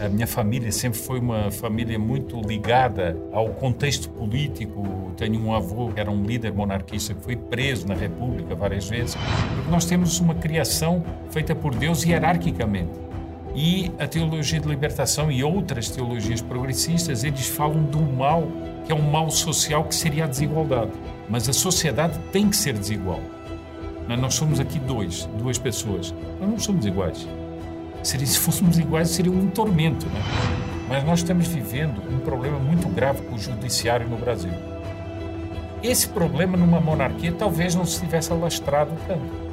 A minha família sempre foi uma família muito ligada ao contexto político. Tenho um avô que era um líder monarquista que foi preso na República várias vezes. Porque nós temos uma criação feita por Deus hierarquicamente. E a teologia de libertação e outras teologias progressistas, eles falam do mal, que é um mal social que seria a desigualdade. Mas a sociedade tem que ser desigual. Nós somos aqui dois, duas pessoas. Nós não somos iguais. Seria, se fôssemos iguais, seria um tormento, né? Mas nós estamos vivendo um problema muito grave com o judiciário no Brasil. Esse problema numa monarquia talvez não se tivesse alastrado tanto.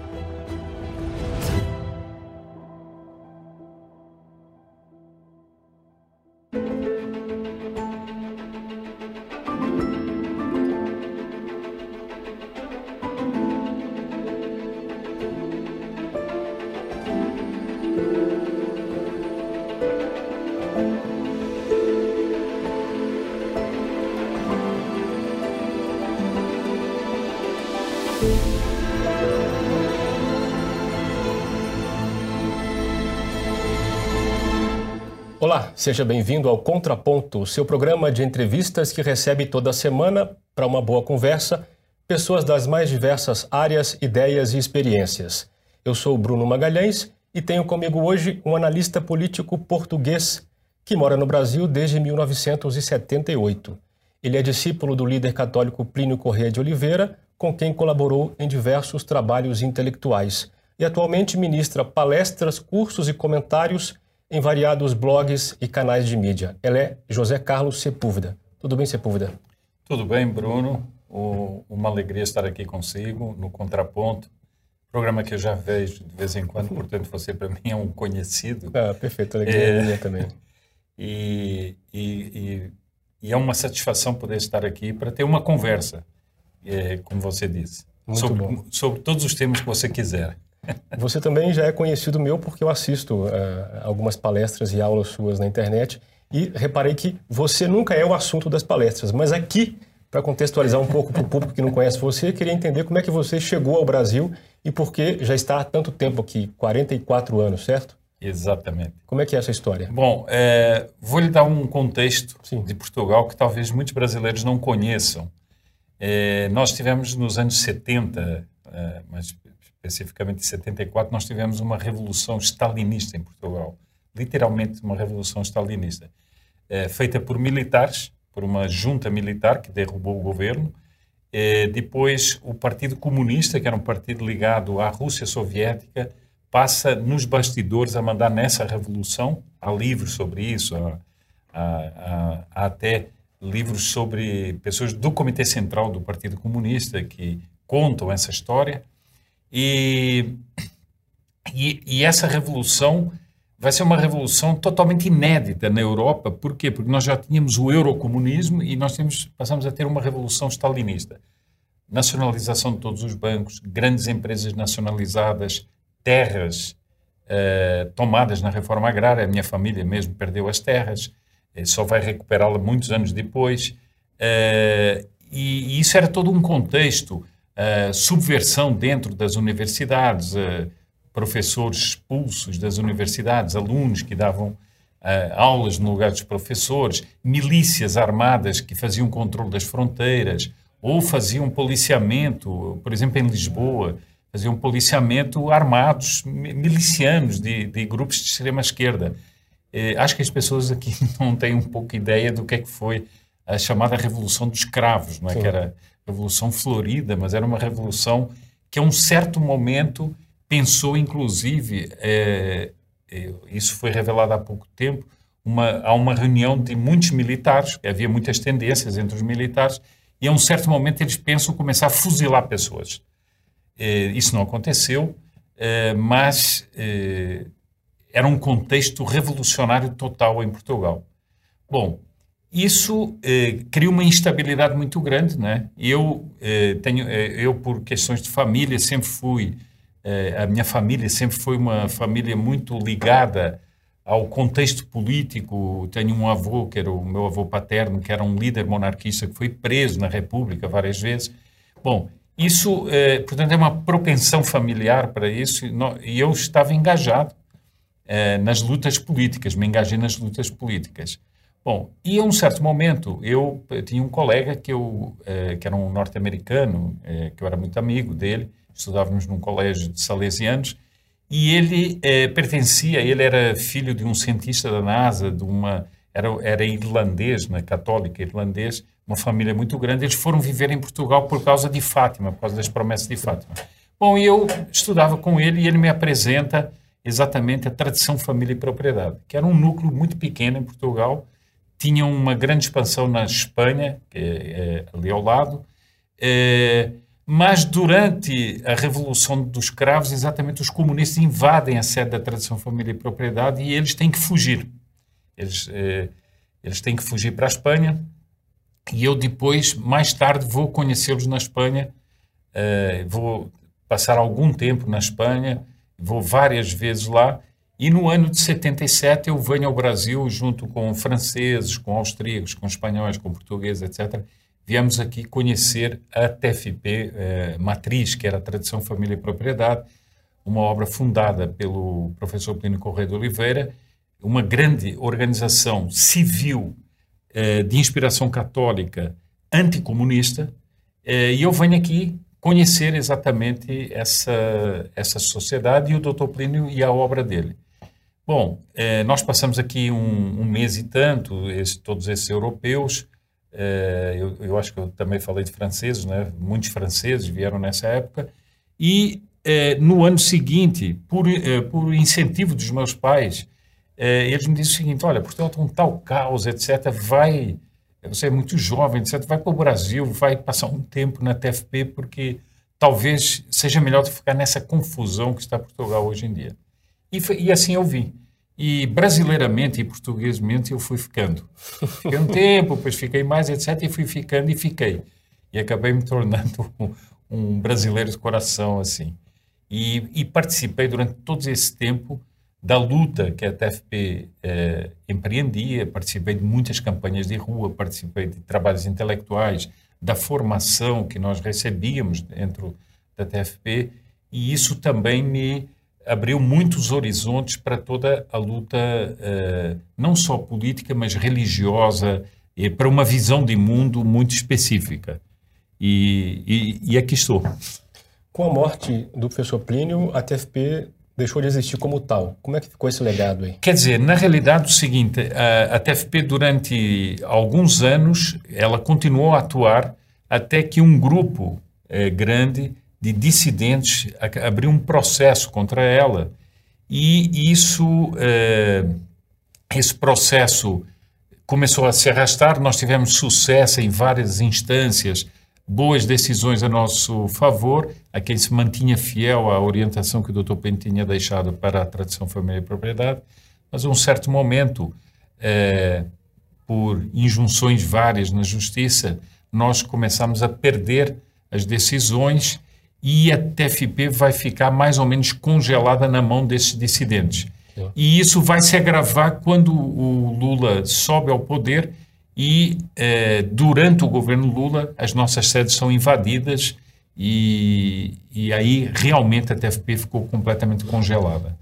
Seja bem-vindo ao Contraponto, seu programa de entrevistas que recebe toda semana, para uma boa conversa, pessoas das mais diversas áreas, ideias e experiências. Eu sou Bruno Magalhães e tenho comigo hoje um analista político português que mora no Brasil desde 1978. Ele é discípulo do líder católico Plínio Corrêa de Oliveira, com quem colaborou em diversos trabalhos intelectuais, e atualmente ministra palestras, cursos e comentários em variados blogs e canais de mídia. Ela é José Carlos Sepúlveda. Tudo bem, Sepúlveda? Tudo bem, Bruno. O, uma alegria estar aqui consigo no Contraponto. Programa que eu já vejo de vez em quando, portanto você para mim é um conhecido. Ah, perfeito, alegria é, minha também. E, e, e, e, é uma satisfação poder estar aqui para ter uma conversa, é, como você disse, sobre, sobre todos os temas que você quiser. Você também já é conhecido meu porque eu assisto uh, algumas palestras e aulas suas na internet e reparei que você nunca é o assunto das palestras, mas aqui, para contextualizar um pouco para o público que não conhece você, queria entender como é que você chegou ao Brasil e por que já está há tanto tempo aqui, 44 anos, certo? Exatamente. Como é que é essa história? Bom, é, vou lhe dar um contexto Sim. de Portugal que talvez muitos brasileiros não conheçam. É, nós tivemos nos anos 70, é, mas especificamente em 74, nós tivemos uma revolução stalinista em Portugal. Literalmente uma revolução stalinista. É, feita por militares, por uma junta militar que derrubou o governo. É, depois, o Partido Comunista, que era um partido ligado à Rússia Soviética, passa nos bastidores a mandar nessa revolução. Há livros sobre isso, há, há, há até livros sobre pessoas do Comitê Central do Partido Comunista que contam essa história. E, e, e, essa revolução vai ser uma revolução totalmente inédita na Europa. Por quê? Porque nós já tínhamos o eurocomunismo e nós temos, passamos a ter uma revolução stalinista. Nacionalização de todos os bancos, grandes empresas nacionalizadas, terras uh, tomadas na reforma agrária. A minha família mesmo perdeu as terras, eh, só vai recuperá-la muitos anos depois. Uh, e, e isso era todo um contexto uh, subversão dentro das universidades, uh, professores expulsos das universidades, alunos que davam uh, aulas no lugar dos professores, milícias armadas que faziam controle das fronteiras ou faziam policiamento, por exemplo, em Lisboa, faziam policiamento armados, milicianos de, de grupos de extrema esquerda. acho que as pessoas aqui não têm um pouco ideia do que é que foi a chamada Revolução dos Cravos, não é? que era revolução florida, mas era uma revolução que a um certo momento pensou, inclusive, é, é, isso foi revelado há pouco tempo, uma, há uma reunião de muitos militares, havia muitas tendências entre os militares, e a um certo momento eles pensam começar a fuzilar pessoas. É, isso não aconteceu, é, mas é, era um contexto revolucionário total em Portugal. Bom, isso eh, cria uma instabilidade muito grande, né? Eu eh, tenho, eh, eu por questões de família sempre fui, eh, a minha família sempre foi uma família muito ligada ao contexto político. Tenho um avô que era o meu avô paterno, que era um líder monarquista que foi preso na República várias vezes. Bom, isso, eh, portanto, é uma propensão familiar para isso e eu estava engajado eh, nas lutas políticas, me engajei nas lutas políticas. Bom, e a um certo momento eu, eu tinha um colega que eu eh, que era um norte-americano, eh, que eu era muito amigo dele, estudávamos num colégio de salesianos, e ele eh, pertencia, ele era filho de um cientista da NASA, de uma era, era irlandês, né, católica irlandês, uma família muito grande. Eles foram viver em Portugal por causa de Fátima, por causa das promessas de Fátima. Bom, e eu estudava com ele e ele me apresenta exatamente a tradição família e propriedade, que era um núcleo muito pequeno em Portugal, tinha uma grande expansão na Espanha, é, é ali ao lado, é, mas durante a Revolução dos Escravos, exatamente os comunistas invadem a sede da tradição família e propriedade e eles têm que fugir. Eles, é, eles têm que fugir para a Espanha e eu depois, mais tarde, vou conhecê-los na Espanha, é, vou passar algum tempo na Espanha, vou várias vezes lá e no ano de 77 eu venho ao Brasil junto com franceses, com austríacos, com espanhóis, com portugueses, etc. Viemos aqui conhecer a TFP eh, Matriz, que era a Tradição, Família e Propriedade, uma obra fundada pelo professor Plínio Correia de Oliveira, uma grande organização civil eh, de inspiração católica anticomunista, eh, e eu venho aqui conhecer exatamente essa, essa sociedade e o Dr. Plínio e a obra dele. Bom, eh, nós passamos aqui um, um mês e tanto, esse, todos esses europeus, eh, eu, eu, acho que eu também falei de franceses, né? muitos franceses vieram nessa época, e eh, no ano seguinte, por, eh, por incentivo dos meus pais, eh, eles me disseram o seguinte, olha, Portugal está um tal caos, etc., vai, você é muito jovem, etc., vai para o Brasil, vai passar um tempo na TFP, porque talvez seja melhor ficar nessa confusão que está Portugal hoje em dia. E, e assim eu vim. E brasileiramente e portuguesmente eu fui ficando. Fiquei um tempo, depois fiquei mais, etc. E fui ficando e fiquei. E acabei me tornando um, um brasileiro de coração, assim. E, e, participei durante todo esse tempo da luta que a TFP eh, empreendia, participei de muitas campanhas de rua, participei de trabalhos intelectuais, da formação que nós recebíamos dentro da TFP, e isso também me abriu muitos horizontes para toda a luta, uh, não só política, mas religiosa, e para uma visão de mundo muito específica. E, e, e aqui estou. Com a morte do professor Plínio, a TFP deixou de existir como tal. Como é que ficou esse legado aí? Quer dizer, na realidade, o seguinte: a, a TFP, durante alguns anos, ela continuou a atuar até que um grupo eh, grande de dissidentes abriu um processo contra ela. E isso eh, esse processo começou a se arrastar. Nós tivemos sucesso em várias instâncias boas decisões a nosso favor. A quem se mantinha fiel à orientação que o Dr. Pen tinha deixado para a tradição família e propriedade. Mas a um certo momento eh, por injunções várias na justiça nós começamos a perder as decisões e a TFP vai ficar mais ou menos congelada na mão desses dissidentes. E isso vai se agravar quando o Lula sobe ao poder e, eh, durante o governo Lula, as nossas sedes são invadidas e, e aí realmente a TFP ficou completamente congelada.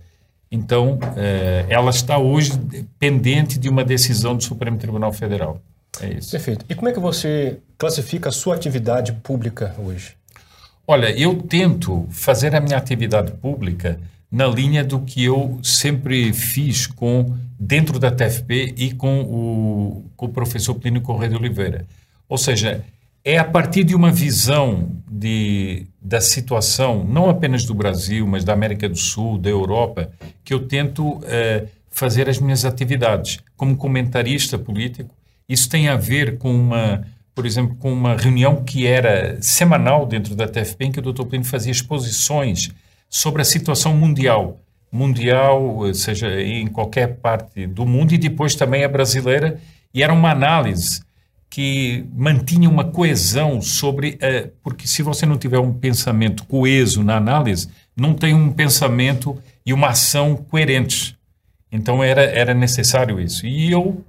Então, eh, ela está hoje pendente de uma decisão do Supremo Tribunal Federal. É isso. Perfeito. E como é que você classifica a sua atividade pública hoje? Olha, eu tento fazer a minha atividade pública na linha do que eu sempre fiz com dentro da TFP e com o, com o professor Plínio Correia de Oliveira. Ou seja, é a partir de uma visão de, da situação, não apenas do Brasil, mas da América do Sul, da Europa, que eu tento eh, fazer as minhas atividades. Como comentarista político, isso tem a ver com uma por exemplo, com uma reunião que era semanal dentro da TFP, em que o Dr. Plínio fazia exposições sobre a situação mundial, mundial, seja em qualquer parte do mundo, e depois também a brasileira, e era uma análise que mantinha uma coesão sobre. Uh, porque se você não tiver um pensamento coeso na análise, não tem um pensamento e uma ação coerentes. Então era, era necessário isso. E eu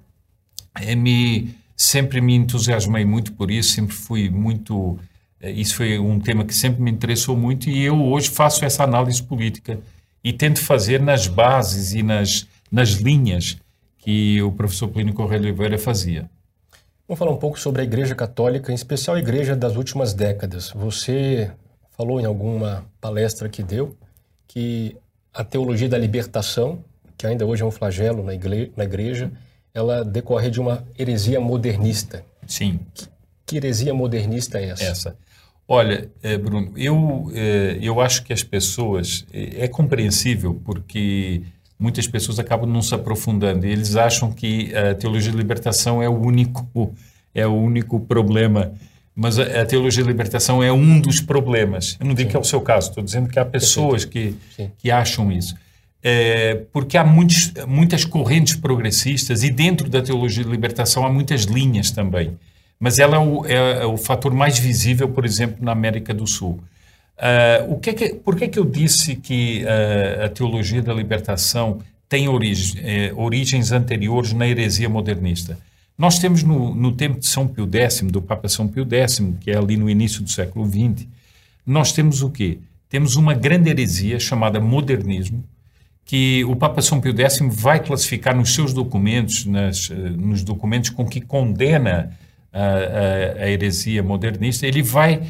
eh, me sempre me entusiasmei muito por isso, sempre fui muito. Eh, isso foi um tema que sempre me interessou muito e eu hoje faço essa análise política e tento fazer nas bases e nas, nas linhas que o professor Plínio Correia Oliveira fazia. Vamos falar um pouco sobre a Igreja Católica, em especial a Igreja das últimas décadas. Você falou em alguma palestra que deu que a teologia da libertação, que ainda hoje é um flagelo na igreja, na igreja ela decorre de uma heresia modernista. Sim. Que, que heresia modernista é essa? Essa. Olha, eh, Bruno, eu, eh, eu acho que as pessoas. Eh, é compreensível porque muitas pessoas acabam não se aprofundando e eles acham que a teologia de libertação é o único, é o único problema. Mas a, a teologia de libertação é um dos problemas. Eu não digo Sim. que é o seu caso, estou dizendo que há pessoas que, que acham isso. É, porque há muitos, muitas correntes progressistas e dentro da teologia de libertação há muitas linhas também. Mas ela é o, é, é o fator mais visível, por exemplo, na América do Sul. Uh, o que é que, por que que eu disse que uh, a teologia da libertação tem origem, eh, origens anteriores na heresia modernista? Nós temos no, no, tempo de São Pio X, do Papa São Pio X, que é ali no início do século XX, nós temos o quê? Temos uma grande heresia chamada modernismo, que o Papa São Pio X vai classificar nos seus documentos, nas, nos documentos com que condena a, a, a heresia modernista, ele vai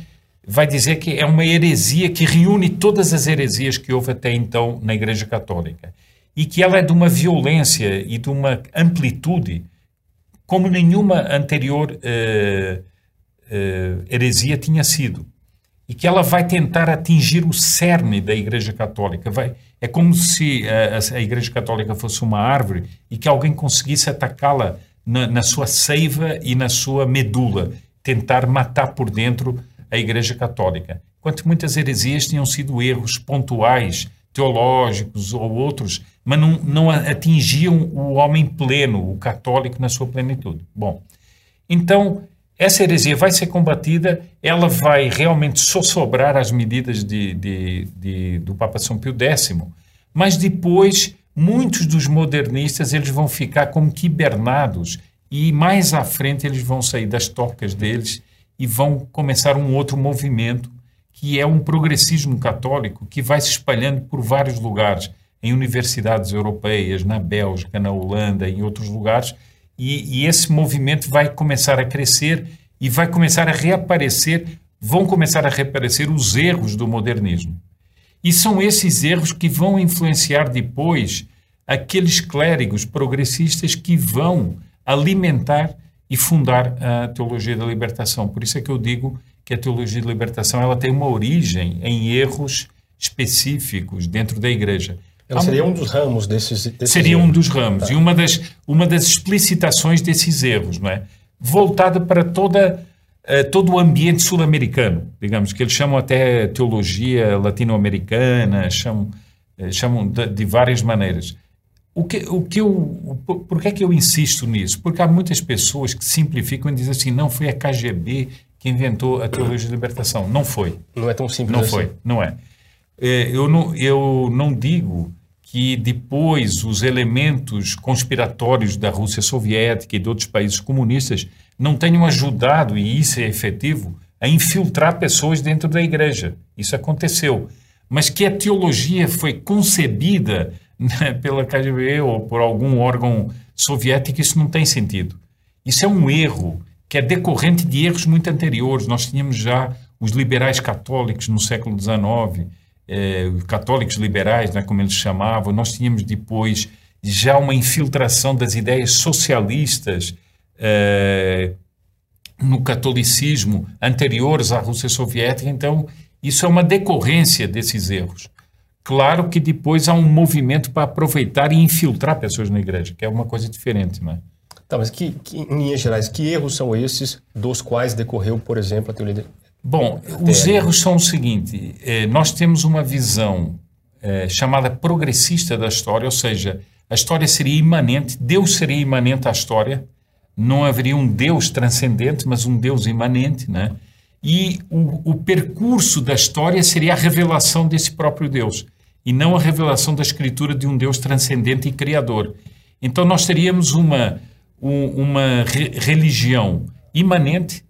vai dizer que é uma heresia que reúne todas as heresias que houve até então na Igreja Católica e que ela é de uma violência e de uma amplitude como nenhuma anterior uh, uh, heresia tinha sido e que ela vai tentar atingir o cerne da Igreja Católica. Vai, é como se a, a Igreja Católica fosse uma árvore e que alguém conseguisse atacá-la na, na sua seiva e na sua medula, tentar matar por dentro a Igreja Católica. Enquanto muitas heresias tinham sido erros pontuais, teológicos ou outros, mas não, não atingiam o homem pleno, o católico na sua plenitude. Bom, então essa heresia vai ser combatida, ela vai realmente sossobrar as medidas de, de, de, do Papa São Pio X, mas depois muitos dos modernistas eles vão ficar como quibernados e mais à frente eles vão sair das tocas deles e vão começar um outro movimento que é um progressismo católico que vai se espalhando por vários lugares, em universidades europeias, na Bélgica, na Holanda, em outros lugares, e, e esse movimento vai começar a crescer e vai começar a reaparecer, vão começar a reaparecer os erros do modernismo. E são esses erros que vão influenciar depois aqueles clérigos progressistas que vão alimentar e fundar a teologia da libertação. Por isso é que eu digo que a teologia da libertação ela tem uma origem em erros específicos dentro da igreja. Ela seria um dos ramos desses, desses Seria erros. um dos ramos. Tá. E uma das, uma das explicitações desses erros, não é? Voltada para toda, uh, todo o ambiente sul-americano, digamos, que eles chamam até teologia latino-americana, chamam, uh, chamam de, de várias maneiras. O que, o que eu, por que é que eu insisto nisso? Porque há muitas pessoas que simplificam e dizem assim, não foi a KGB que inventou a teologia de libertação. Não foi. Não é tão simples Não assim. foi, não é. É. Eu não, eu não digo que depois os elementos conspiratórios da Rússia soviética e de outros países comunistas não tenham ajudado, e isso é efetivo, a infiltrar pessoas dentro da igreja. Isso aconteceu. Mas que a teologia foi concebida né, pela KGB ou por algum órgão soviético, isso não tem sentido. Isso é um erro que é decorrente de erros muito anteriores. Nós tínhamos já os liberais católicos no século XIX, eh, católicos liberais, né, como eles chamavam. Nós tínhamos depois já uma infiltração das ideias socialistas eh, no catolicismo anteriores à Rússia soviética. Então, isso é uma decorrência desses erros. Claro que depois há um movimento para aproveitar e infiltrar pessoas na igreja, que é uma coisa diferente, não é? Tá, mas que, que, em linhas gerais, que erros são esses dos quais decorreu, por exemplo, a teoria? Bom, os erros são o seguinte: eh, nós temos uma visão eh, chamada progressista da história, ou seja, a história seria imanente, Deus seria imanente à história, não haveria um Deus transcendente, mas um Deus imanente, né? E o, o percurso da história seria a revelação desse próprio Deus e não a revelação da Escritura de um Deus transcendente e criador. Então nós teríamos uma, uma religião imanente,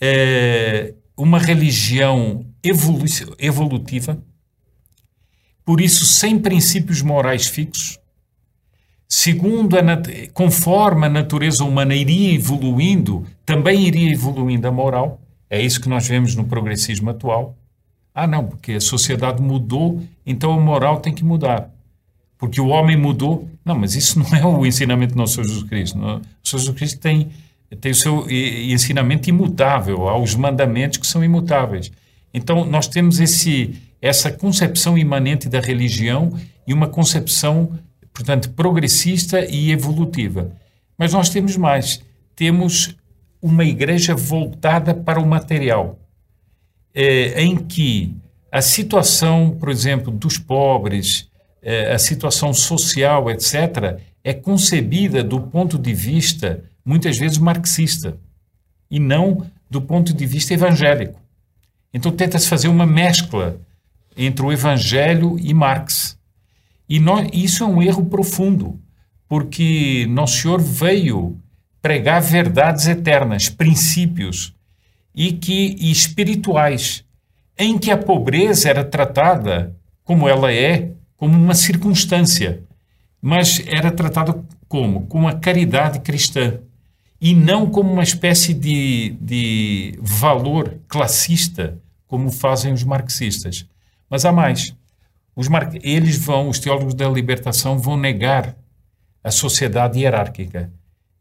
é, uma religião evolu evolutiva, por isso sem princípios morais fixos, segundo a conforme a natureza humana iria evoluindo, também iria evoluindo a moral. É isso que nós vemos no progressismo atual. Ah, não, porque a sociedade mudou, então a moral tem que mudar. Porque o homem mudou. Não, mas isso não é o ensinamento do nosso Jesus Cristo. O Senhor Jesus Cristo tem, tem o seu ensinamento imutável, há os mandamentos que são imutáveis. Então, nós temos esse, essa concepção imanente da religião e uma concepção portanto, progressista e evolutiva. Mas nós temos mais. Temos uma igreja voltada para o material, é, em que a situação, por exemplo, dos pobres, é, a situação social, etc., é concebida do ponto de vista, muitas vezes, marxista, e não do ponto de vista evangélico. Então, tenta-se fazer uma mescla entre o evangelho e Marx. E isso é um erro profundo, porque Nosso Senhor veio pregar verdades eternas, princípios e que e espirituais, em que a pobreza era tratada como ela é, como uma circunstância, mas era tratada como? Com a caridade cristã e não como uma espécie de, de valor classista, como fazem os marxistas. Mas há mais. Os mar... Eles vão, os teólogos da libertação, vão negar a sociedade hierárquica.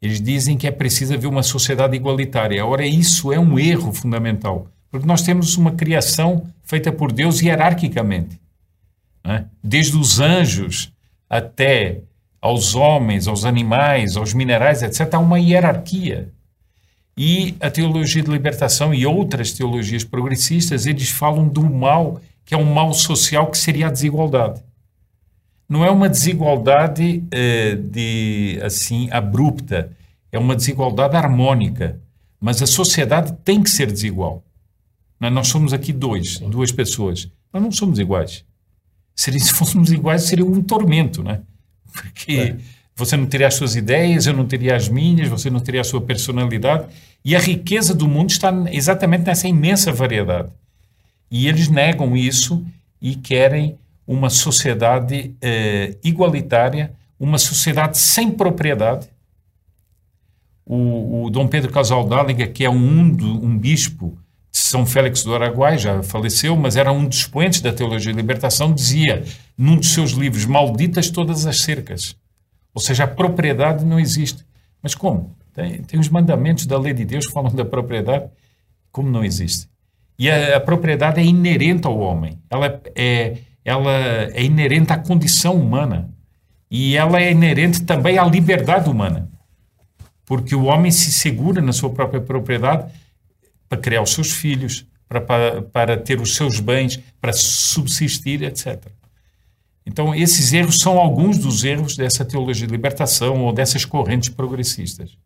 Eles dizem que é preciso haver uma sociedade igualitária. Ora, isso é um erro fundamental, porque nós temos uma criação feita por Deus hierarquicamente. Né? Desde os anjos até aos homens, aos animais, aos minerais, etc., há uma hierarquia. E a teologia de libertação e outras teologias progressistas, eles falam do mal que é um mal social que seria a desigualdade. Não é uma desigualdade eh, de assim abrupta, é uma desigualdade harmônica. Mas a sociedade tem que ser desigual. Nós somos aqui dois, duas pessoas. Nós não somos iguais. Se fôssemos iguais, seria um tormento, né? Porque é. você não teria as suas ideias, eu não teria as minhas, você não teria a sua personalidade. E a riqueza do mundo está exatamente nessa imensa variedade. E eles negam isso e querem uma sociedade eh, igualitária, uma sociedade sem propriedade. O, o Dom Pedro Casaldáliga, que é um, um bispo São Félix do Araguai, já faleceu, mas era um dos expoentes da teologia de libertação, dizia num dos seus livros, malditas todas as cercas. Ou seja, a propriedade não existe. Mas como? Tem, tem os mandamentos da lei de Deus que falam da propriedade. Como não existe? E a, a propriedade é inerente ao homem. Ela é, ela é inerente à condição humana. E ela é inerente também à liberdade humana. Porque o homem se segura na sua própria propriedade para criar os seus filhos, para, para, para ter os seus bens, para subsistir, etc. Então, esses erros são alguns dos erros dessa teologia de libertação ou dessas correntes progressistas.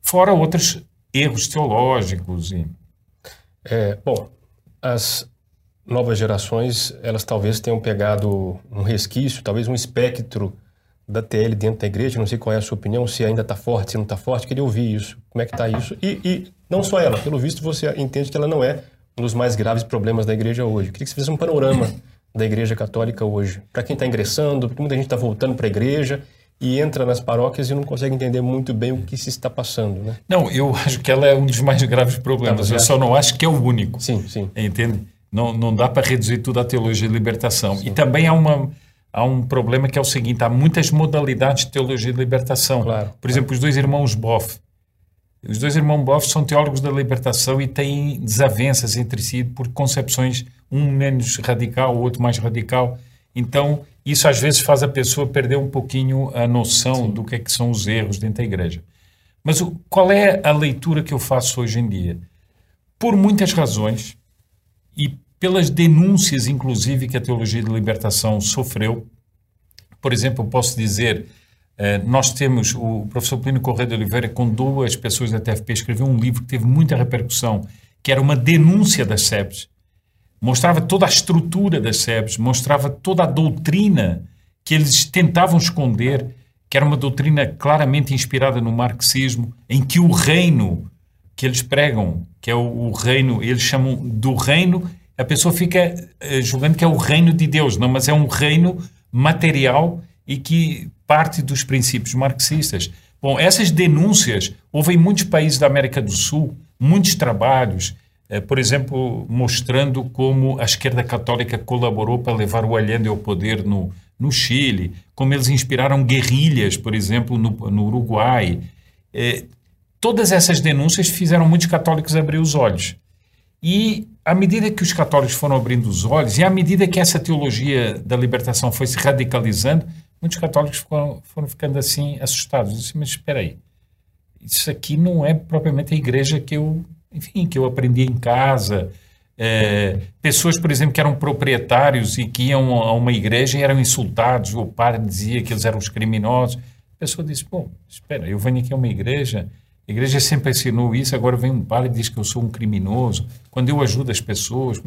Fora outros erros teológicos e é, bom, as novas gerações, elas talvez tenham pegado um resquício, talvez um espectro da TL dentro da igreja, não sei qual é a sua opinião, se ainda está forte, se não está forte, queria ouvir isso, como é que está isso. E, e, não só ela, pelo visto você entende que ela não é um dos mais graves problemas da igreja hoje. queria que você fizesse um panorama da igreja católica hoje, para quem está ingressando, porque muita gente está voltando para a igreja e entra nas paróquias e não consegue entender muito bem o que se está passando, né? Não, eu acho que ela é um dos mais graves problemas. Tá, eu só não acho que é o único. Sim, sim. Entende? Não, não dá para reduzir tudo à teologia de libertação. Sim. E também há, uma, há um problema que é o seguinte: há muitas modalidades de teologia de libertação. Claro, Por exemplo, os dois irmãos Boff. Os dois irmãos Boff são teólogos da libertação e têm desavenças entre si por concepções, um menos radical, o outro mais radical. Então, isso às vezes faz a pessoa perder um pouquinho a noção Sim. do que, é que são os erros dentro da igreja. Mas o, qual é a leitura que eu faço hoje em dia? Por muitas razões e pelas denúncias, inclusive, que a teologia de libertação sofreu. Por exemplo, posso dizer, eh, nós temos o professor Plínio Correia de Oliveira, com duas pessoas da TFP, escreveu um livro que teve muita repercussão, que era uma denúncia das SEBs, mostrava toda a estrutura das SEBs, mostrava toda a doutrina que eles tentavam esconder, que era uma doutrina claramente inspirada no marxismo, em que o reino que eles pregam, que é o, o reino, eles chamam do reino, a pessoa fica uh, julgando que é o reino de Deus, não, mas é um reino material e que parte dos princípios marxistas. Bom, essas denúncias, houve em muitos países da América do Sul, muitos trabalhos, eh, por exemplo, mostrando como a esquerda católica colaborou para levar o Allende ao poder no, no Chile, como eles inspiraram guerrilhas, por exemplo, no, no Uruguai. Eh, todas essas denúncias fizeram muitos católicos abrir os olhos. E à medida que os católicos foram abrindo os olhos, e à medida que essa teologia da libertação foi se radicalizando, muitos católicos foram, foram ficando assim assustados. Disse, mas espera aí, isso aqui não é propriamente a igreja que eu, enfim, que eu aprendi em casa. É, pessoas, por exemplo, que eram proprietários e que iam a uma igreja e eram insultados, o padre dizia que eles eram os criminosos. A pessoa disse, bom, espera, eu venho aqui a uma igreja, a igreja sempre ensinou isso, agora vem um padre e diz que eu sou um criminoso, quando eu ajudo as pessoas.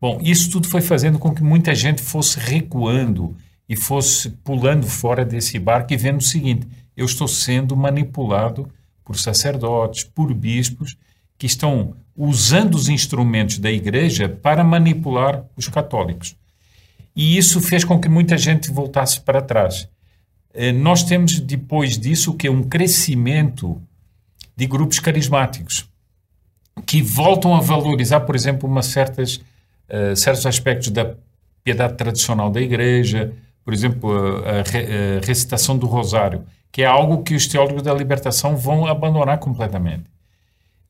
Bom, isso tudo foi fazendo com que muita gente fosse recuando e fosse pulando fora desse barco e vendo o seguinte: eu estou sendo manipulado por sacerdotes, por bispos, que estão usando os instrumentos da igreja para manipular os católicos. E isso fez com que muita gente voltasse para trás. Eh, nós temos, depois disso, que um crescimento de grupos carismáticos que voltam a valorizar, por exemplo, uma certas, uh, certos aspectos da piedade tradicional da igreja, por exemplo, a, a, recitação do rosário, que é algo que os teólogos da libertação vão abandonar completamente.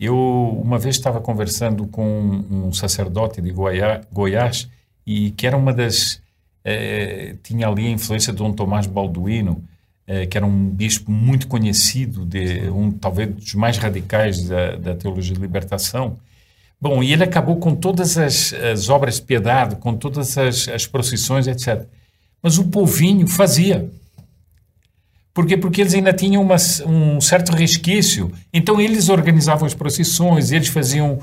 Eu, uma vez, estava conversando com um sacerdote de Goiás, e que era uma das. Eh, tinha ali a influência de Dom Tomás Balduino, que era um bispo muito conhecido, de um talvez dos mais radicais da, da teologia de libertação. Bom, e ele acabou com todas as, as obras de piedade, com todas as, as procissões, etc. Mas o povinho fazia. Por quê? Porque eles ainda tinham uma, um certo resquício. Então eles organizavam as procissões, eles faziam,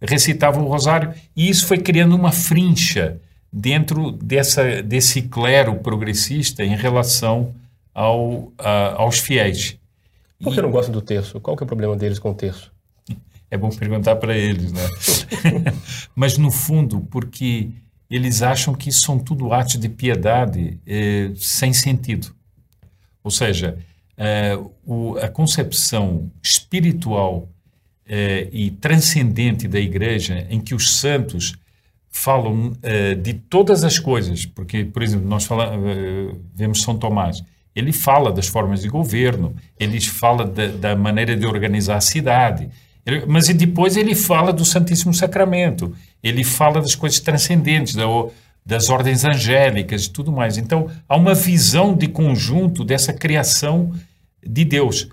recitavam o rosário, e isso foi criando uma frincha dentro dessa, desse clero progressista em relação ao, a, aos fiéis. Por que e... não gostam do terço? Qual que é o problema deles com o terço? É bom perguntar para eles, né? Mas no fundo, porque eles acham que são tudo atos de piedade eh, sem sentido. Ou seja, eh, o, a concepção espiritual eh, e transcendente da Igreja, em que os santos falam eh, de todas as coisas, porque, por exemplo, nós falamos, eh, vemos São Tomás, ele fala das formas de governo, ele fala da, da maneira de organizar a cidade, mas depois ele fala do Santíssimo Sacramento, ele fala das coisas transcendentes, da, das ordens angélicas e tudo mais. Então, há uma visão de conjunto dessa criação de Deus.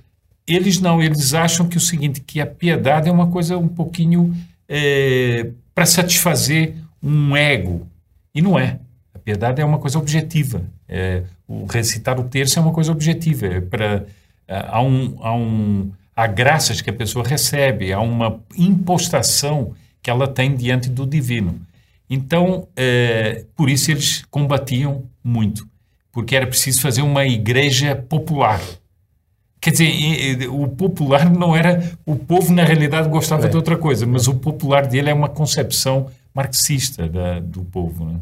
Eles não, eles acham que o seguinte, que a piedade é uma coisa um pouquinho é, para satisfazer um ego. E não é. A piedade é uma coisa objetiva. É, o recitar o terço é uma coisa objetiva. É para, há um, há um há graças que a pessoa recebe, há uma impostação que ela tem diante do divino. Então, é, por isso eles combatiam muito, porque era preciso fazer uma igreja popular. Quer dizer, o popular não era. O povo, na realidade, gostava é. de outra coisa, mas o popular dele é uma concepção marxista da, do povo. Né?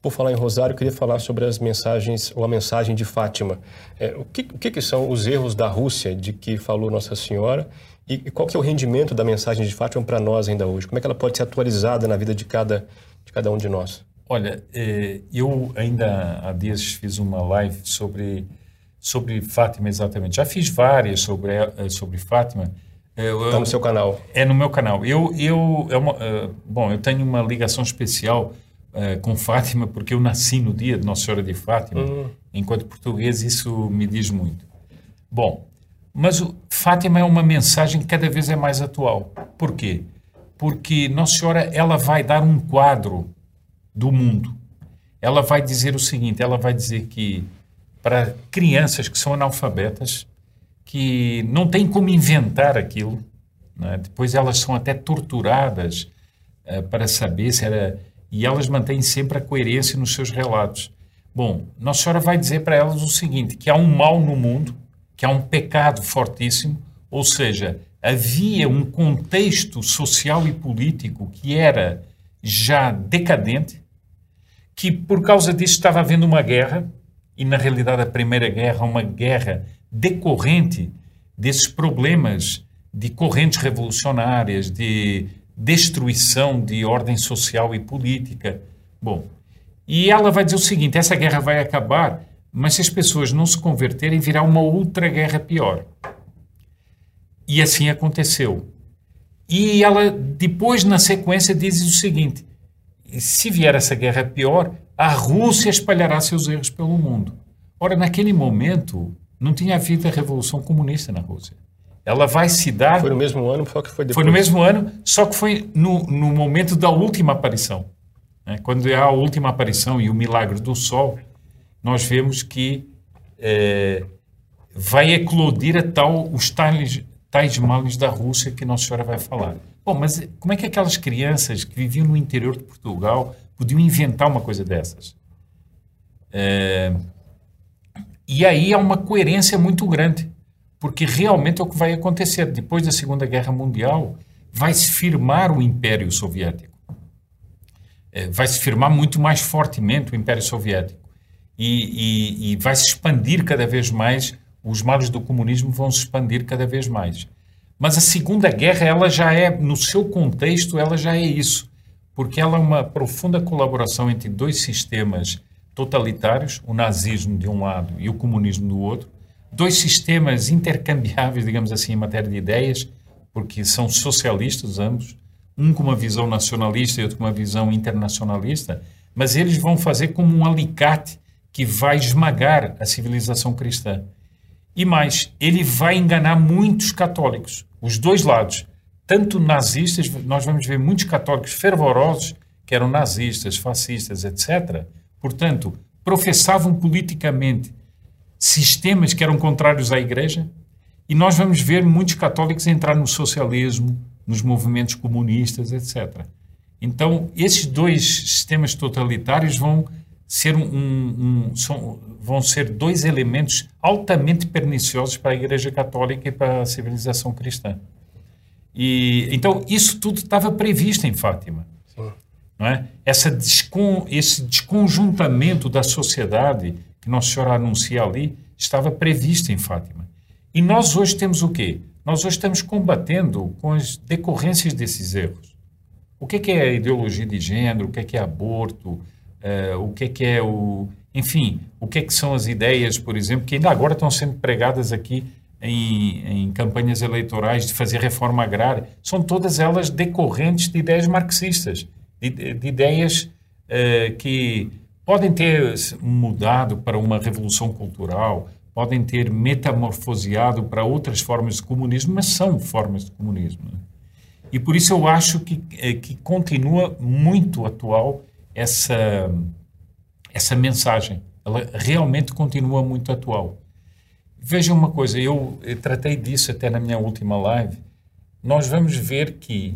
Por falar em Rosário, eu queria falar sobre as mensagens, ou a mensagem de Fátima. É, o, que, o que, são os erros da Rússia de que falou Nossa Senhora e, e qual que é o rendimento da mensagem de Fátima para nós ainda hoje? Como é que ela pode ser atualizada na vida de cada, de cada um de nós? Olha, é, eu ainda há dias fiz uma live sobre, sobre Fátima exatamente. Já fiz várias sobre, é, sobre Fátima. Está no seu canal. É no meu canal. Eu, eu, é uma, uh, bom, eu tenho uma ligação especial uh, com Fátima, porque eu nasci no dia de Nossa Senhora de Fátima. Uhum. Enquanto português, isso me diz muito. Bom, mas o, Fátima é uma mensagem que cada vez é mais atual. Por quê? Porque Nossa Senhora ela vai dar um quadro do mundo. Ela vai dizer o seguinte: ela vai dizer que para crianças que são analfabetas, que não tem como inventar aquilo, né? depois elas são até torturadas uh, para saber se era e elas mantêm sempre a coerência nos seus relatos. Bom, Nossa Senhora vai dizer para elas o seguinte: que há um mal no mundo, que há um pecado fortíssimo, ou seja, havia um contexto social e político que era já decadente, que por causa disso estava havendo uma guerra, e na realidade a Primeira Guerra, uma guerra decorrente desses problemas de correntes revolucionárias, de destruição de ordem social e política. Bom, e ela vai dizer o seguinte: essa guerra vai acabar, mas se as pessoas não se converterem, virá uma outra guerra pior. E assim aconteceu. E ela, depois, na sequência, diz o seguinte: se vier essa guerra pior, a Rússia espalhará seus erros pelo mundo. Ora, naquele momento, não tinha havido a Revolução Comunista na Rússia. Ela vai se dar. Foi no mesmo ano, só que foi depois. Foi no mesmo ano, só que foi no, no momento da última aparição. Né? Quando é a última aparição e o milagre do Sol, nós vemos que é, vai eclodir a tal, os tais, tais males da Rússia que Nossa Senhora vai falar. Bom, mas como é que aquelas crianças que viviam no interior de Portugal podiam inventar uma coisa dessas? É, e aí há uma coerência muito grande porque realmente é o que vai acontecer. Depois da Segunda Guerra Mundial, vai se firmar o Império Soviético. É, vai se firmar muito mais fortemente o Império Soviético. E, e, e vai se expandir cada vez mais, os males do comunismo vão se expandir cada vez mais. Mas a Segunda Guerra, ela já é, no seu contexto, ela já é isso. Porque ela é uma profunda colaboração entre dois sistemas totalitários, o nazismo de um lado e o comunismo do outro, dois sistemas intercambiáveis, digamos assim, em matéria de ideias, porque são socialistas ambos, um com uma visão nacionalista e outro com uma visão internacionalista, mas eles vão fazer como um alicate que vai esmagar a civilização cristã. E mais, ele vai enganar muitos católicos, os dois lados. Tanto nazistas, nós vamos ver muitos católicos fervorosos, que eram nazistas, fascistas, etc. Portanto, professavam politicamente sistemas que eram contrários à Igreja, e nós vamos ver muitos católicos entrar no socialismo, nos movimentos comunistas, etc. Então, esses dois sistemas totalitários vão ser, um, um, são, vão ser dois elementos altamente perniciosos para a Igreja Católica e para a civilização cristã. E, então, isso tudo estava previsto em Fátima. Não é? Essa descon, esse desconjuntamento da sociedade que Nossa Senhora anuncia ali estava prevista em Fátima. E nós hoje temos o quê? Nós hoje estamos combatendo com as decorrências desses erros. O que é, que é ideologia de gênero? O que é, que é aborto? Uh, o que é, que é o. Enfim, o que é que são as ideias, por exemplo, que ainda agora estão sendo pregadas aqui em, em, campanhas eleitorais de fazer reforma agrária, são todas elas decorrentes de ideias marxistas, de, de ideias uh, que podem ter mudado para uma revolução cultural, podem ter metamorfoseado para outras formas de comunismo, mas são formas de comunismo. Né? E por isso eu acho que, eh, que continua muito atual essa, essa mensagem. Ela realmente continua muito atual. Veja uma coisa, eu, eu tratei disso até na minha última live. Nós vamos ver que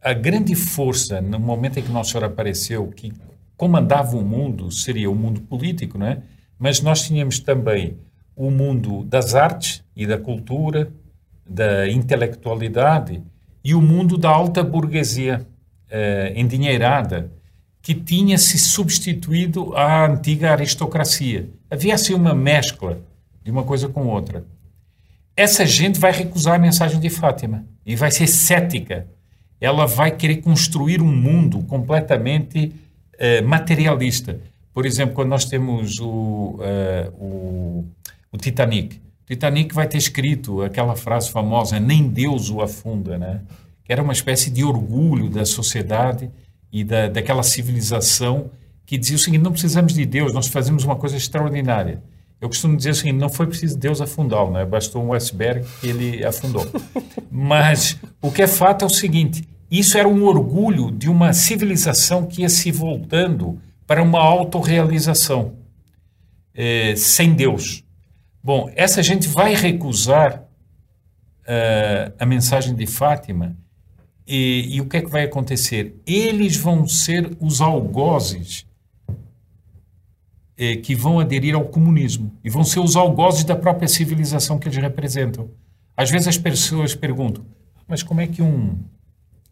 a grande força, no momento em que Nossa Senhora apareceu, que comandava o mundo seria o mundo político, não é? Mas nós tínhamos também o mundo das artes e da cultura, da intelectualidade e o mundo da alta burguesia eh, endinheirada, que tinha se substituído à antiga aristocracia. Havia assim uma mescla de uma coisa com outra. Essa gente vai recusar a mensagem de Fátima e vai ser cética. Ela vai querer construir um mundo completamente eh, materialista. Por exemplo, quando nós temos o, uh, o, o, Titanic, o Titanic vai ter escrito aquela frase famosa, nem Deus o afunda, né? que era uma espécie de orgulho da sociedade e da, daquela civilização que dizia o seguinte, não precisamos de Deus, nós fazemos uma coisa extraordinária. Eu costumo dizer assim, não foi preciso Deus afundá-lo, né? bastou um iceberg que ele afundou. Mas o que é fato é o seguinte, isso era um orgulho de uma civilização que ia se voltando para uma autorrealização eh, sem Deus. Bom, essa gente vai recusar uh, a mensagem de Fátima e, e, o que é que vai acontecer? Eles vão ser os algozes eh, que vão aderir ao comunismo e vão ser os algozes da própria civilização que eles representam. Às vezes as pessoas perguntam, mas como é que um um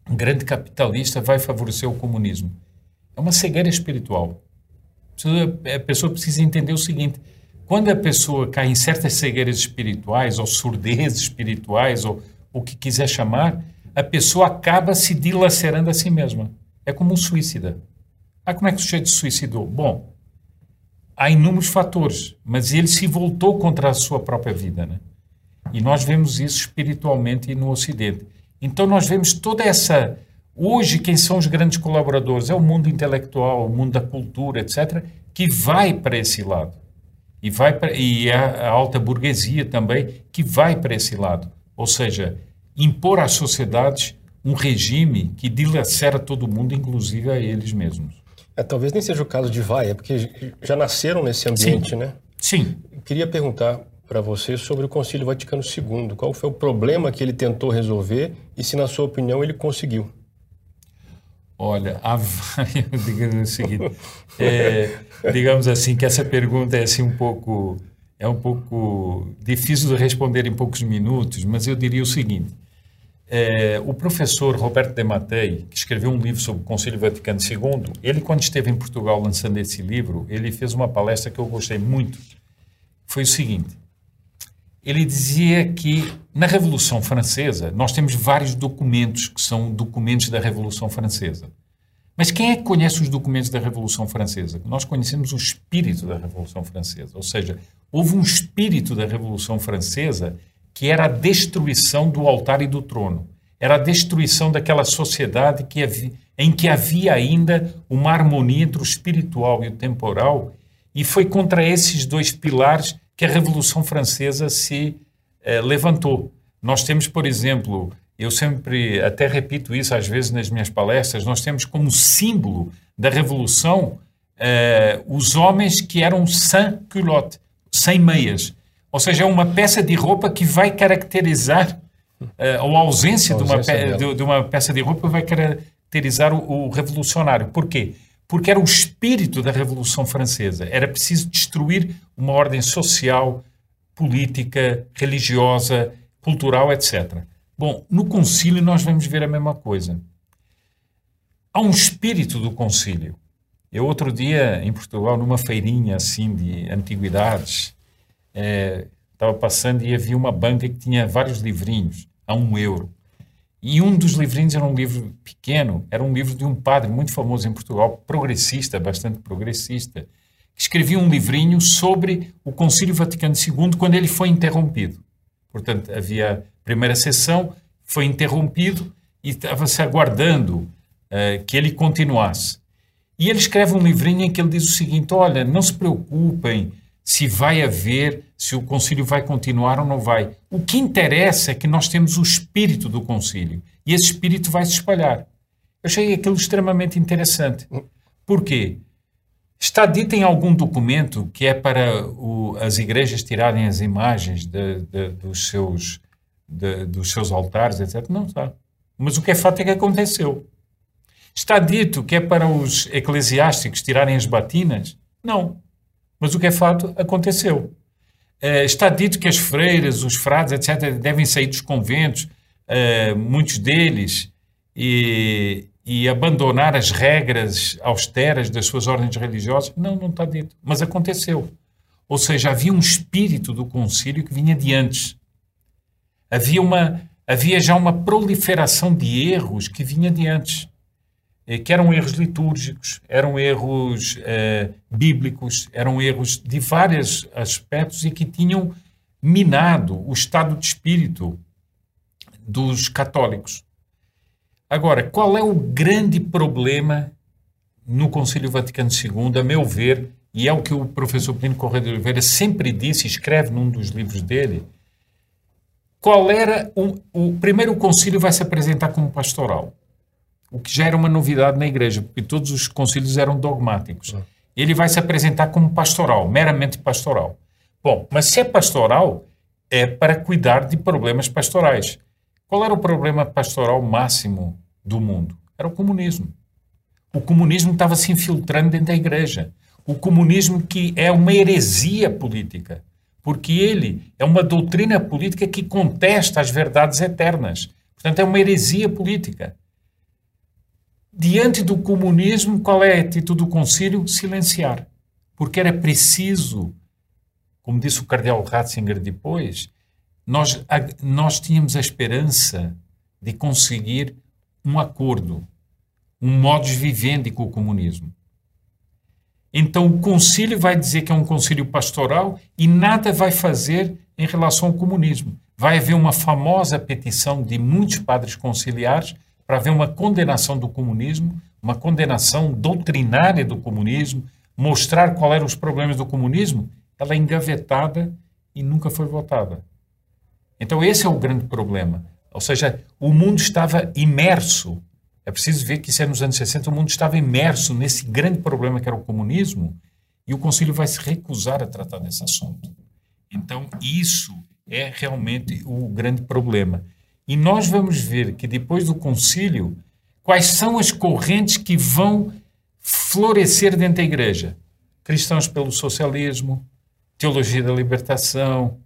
grande capitalista vai favorecer o comunismo. É uma cegueira espiritual. A pessoa precisa entender o seguinte: quando a pessoa cai em certas cegueiras espirituais, ou surdez espirituais, ou o que quiser chamar, a pessoa acaba se dilacerando a si mesma. É como um suicida. Ah, como é que o sujeito se suicidou? Bom, há inúmeros fatores, mas ele se voltou contra a sua própria vida, né? E nós vemos isso espiritualmente no Ocidente. Então nós vemos toda essa hoje quem são os grandes colaboradores é o mundo intelectual, o mundo da cultura, etc, que vai para esse lado. E vai para, e a, a alta burguesia também que vai para esse lado. Ou seja, impor às sociedades um regime que dilacera todo mundo, inclusive a eles mesmos. É, talvez nem seja o caso de vai, é porque já nasceram nesse ambiente, Sim. né? Sim. Queria perguntar para você sobre o Concílio Vaticano II. Qual foi o problema que ele tentou resolver e se, na sua opinião, ele conseguiu? Olha, digamos o seguinte, é, digamos assim que essa pergunta é assim um pouco é um pouco difícil de responder em poucos minutos, mas eu diria o seguinte: é, o professor Roberto de Mattei, que escreveu um livro sobre o Concílio Vaticano II, ele quando esteve em Portugal lançando esse livro, ele fez uma palestra que eu gostei muito. Foi o seguinte: ele dizia que na Revolução Francesa nós temos vários documentos que são documentos da Revolução Francesa. Mas quem é que conhece os documentos da Revolução Francesa? Nós conhecemos o espírito da Revolução Francesa, ou seja, houve um espírito da Revolução Francesa que era a destruição do altar e do trono. Era a destruição daquela sociedade que havia, em que havia ainda uma harmonia entre o espiritual e o temporal, e foi contra esses dois pilares que a Revolução Francesa se eh, levantou. Nós temos, por exemplo, eu sempre até repito isso às vezes nas minhas palestras, nós temos como símbolo da Revolução eh, os homens que eram sans culotte, sem meias. Ou seja, é uma peça de roupa que vai caracterizar, uh, ou a ausência, a ausência de, uma de, de, uma peça de roupa vai caracterizar o, o revolucionário. Por quê? Porque era o espírito da Revolução Francesa. Era preciso destruir uma ordem social, política, religiosa, cultural, etc. Bom, no concílio nós vamos ver a mesma coisa. Há um espírito do concílio. Eu outro dia em Portugal, numa feirinha assim de antiguidades, estava é, passando e havia uma banca que tinha vários livrinhos a um euro. E um dos livrinhos era um livro pequeno, era um livro de um padre muito famoso em Portugal, progressista, bastante progressista, que escrevia um livrinho sobre o Concílio Vaticano II quando ele foi interrompido. Portanto, havia a primeira sessão, foi interrompido e estava-se aguardando uh, que ele continuasse. E ele escreve um livrinho em que ele diz o seguinte: olha, não se preocupem se vai haver, se o concílio vai continuar ou não vai. O que interessa é que nós temos o espírito do concílio e esse espírito vai se espalhar. Eu achei aquilo extremamente interessante. Por quê? Está dito em algum documento que é para o, as igrejas tirarem as imagens de, de, dos, seus, de, dos seus altares, etc. Não está. Mas o que é fato é que aconteceu. Está dito que é para os eclesiásticos tirarem as batinas? Não. Mas o que é fato aconteceu. Uh, está dito que as freiras, os frades, etc., devem sair dos conventos, uh, muitos deles, e, e, abandonar as regras austeras das suas ordens religiosas. Não, não está dito. Mas aconteceu. Ou seja, havia um espírito do concílio que vinha de antes. Havia, uma, havia já uma proliferação de erros que vinha de antes. Eh, que eram erros litúrgicos, eram erros eh, bíblicos, eram erros de vários aspectos e que tinham minado o estado de espírito dos católicos. Agora, qual é o grande problema no Concílio Vaticano II, a meu ver, e é o que o professor Plínio Correia de Oliveira sempre disse, escreve num dos livros dele, qual era o, o primeiro concílio vai se apresentar como pastoral o que já era uma novidade na igreja, porque todos os concílios eram dogmáticos. Ele vai se apresentar como pastoral, meramente pastoral. Bom, mas se é pastoral, é para cuidar de problemas pastorais. Qual era o problema pastoral máximo do mundo? Era o comunismo. O comunismo estava se infiltrando dentro da igreja. O comunismo que é uma heresia política, porque ele é uma doutrina política que contesta as verdades eternas. Portanto, é uma heresia política. Diante do comunismo, qual é a atitude do concílio? Silenciar. Porque era preciso, como disse o cardeal Ratzinger depois, nós, nós tínhamos a esperança de conseguir um acordo, um modus vivendi com o comunismo. Então o concílio vai dizer que é um concílio pastoral e nada vai fazer em relação ao comunismo. Vai haver uma famosa petição de muitos padres conciliares para haver uma condenação do comunismo, uma condenação doutrinária do comunismo, mostrar qual eram os problemas do comunismo. Ela é engavetada e nunca foi votada. Então esse é o grande problema. Ou seja, o mundo estava imerso. É preciso ver que isso é nos anos 60, o mundo estava imerso nesse grande problema que era o comunismo e o Conselho vai se recusar a tratar desse assunto. Então, isso é realmente o grande problema. E nós vamos ver que depois do concílio, quais são as correntes que vão florescer dentro da igreja? Cristãos pelo socialismo, teologia da libertação,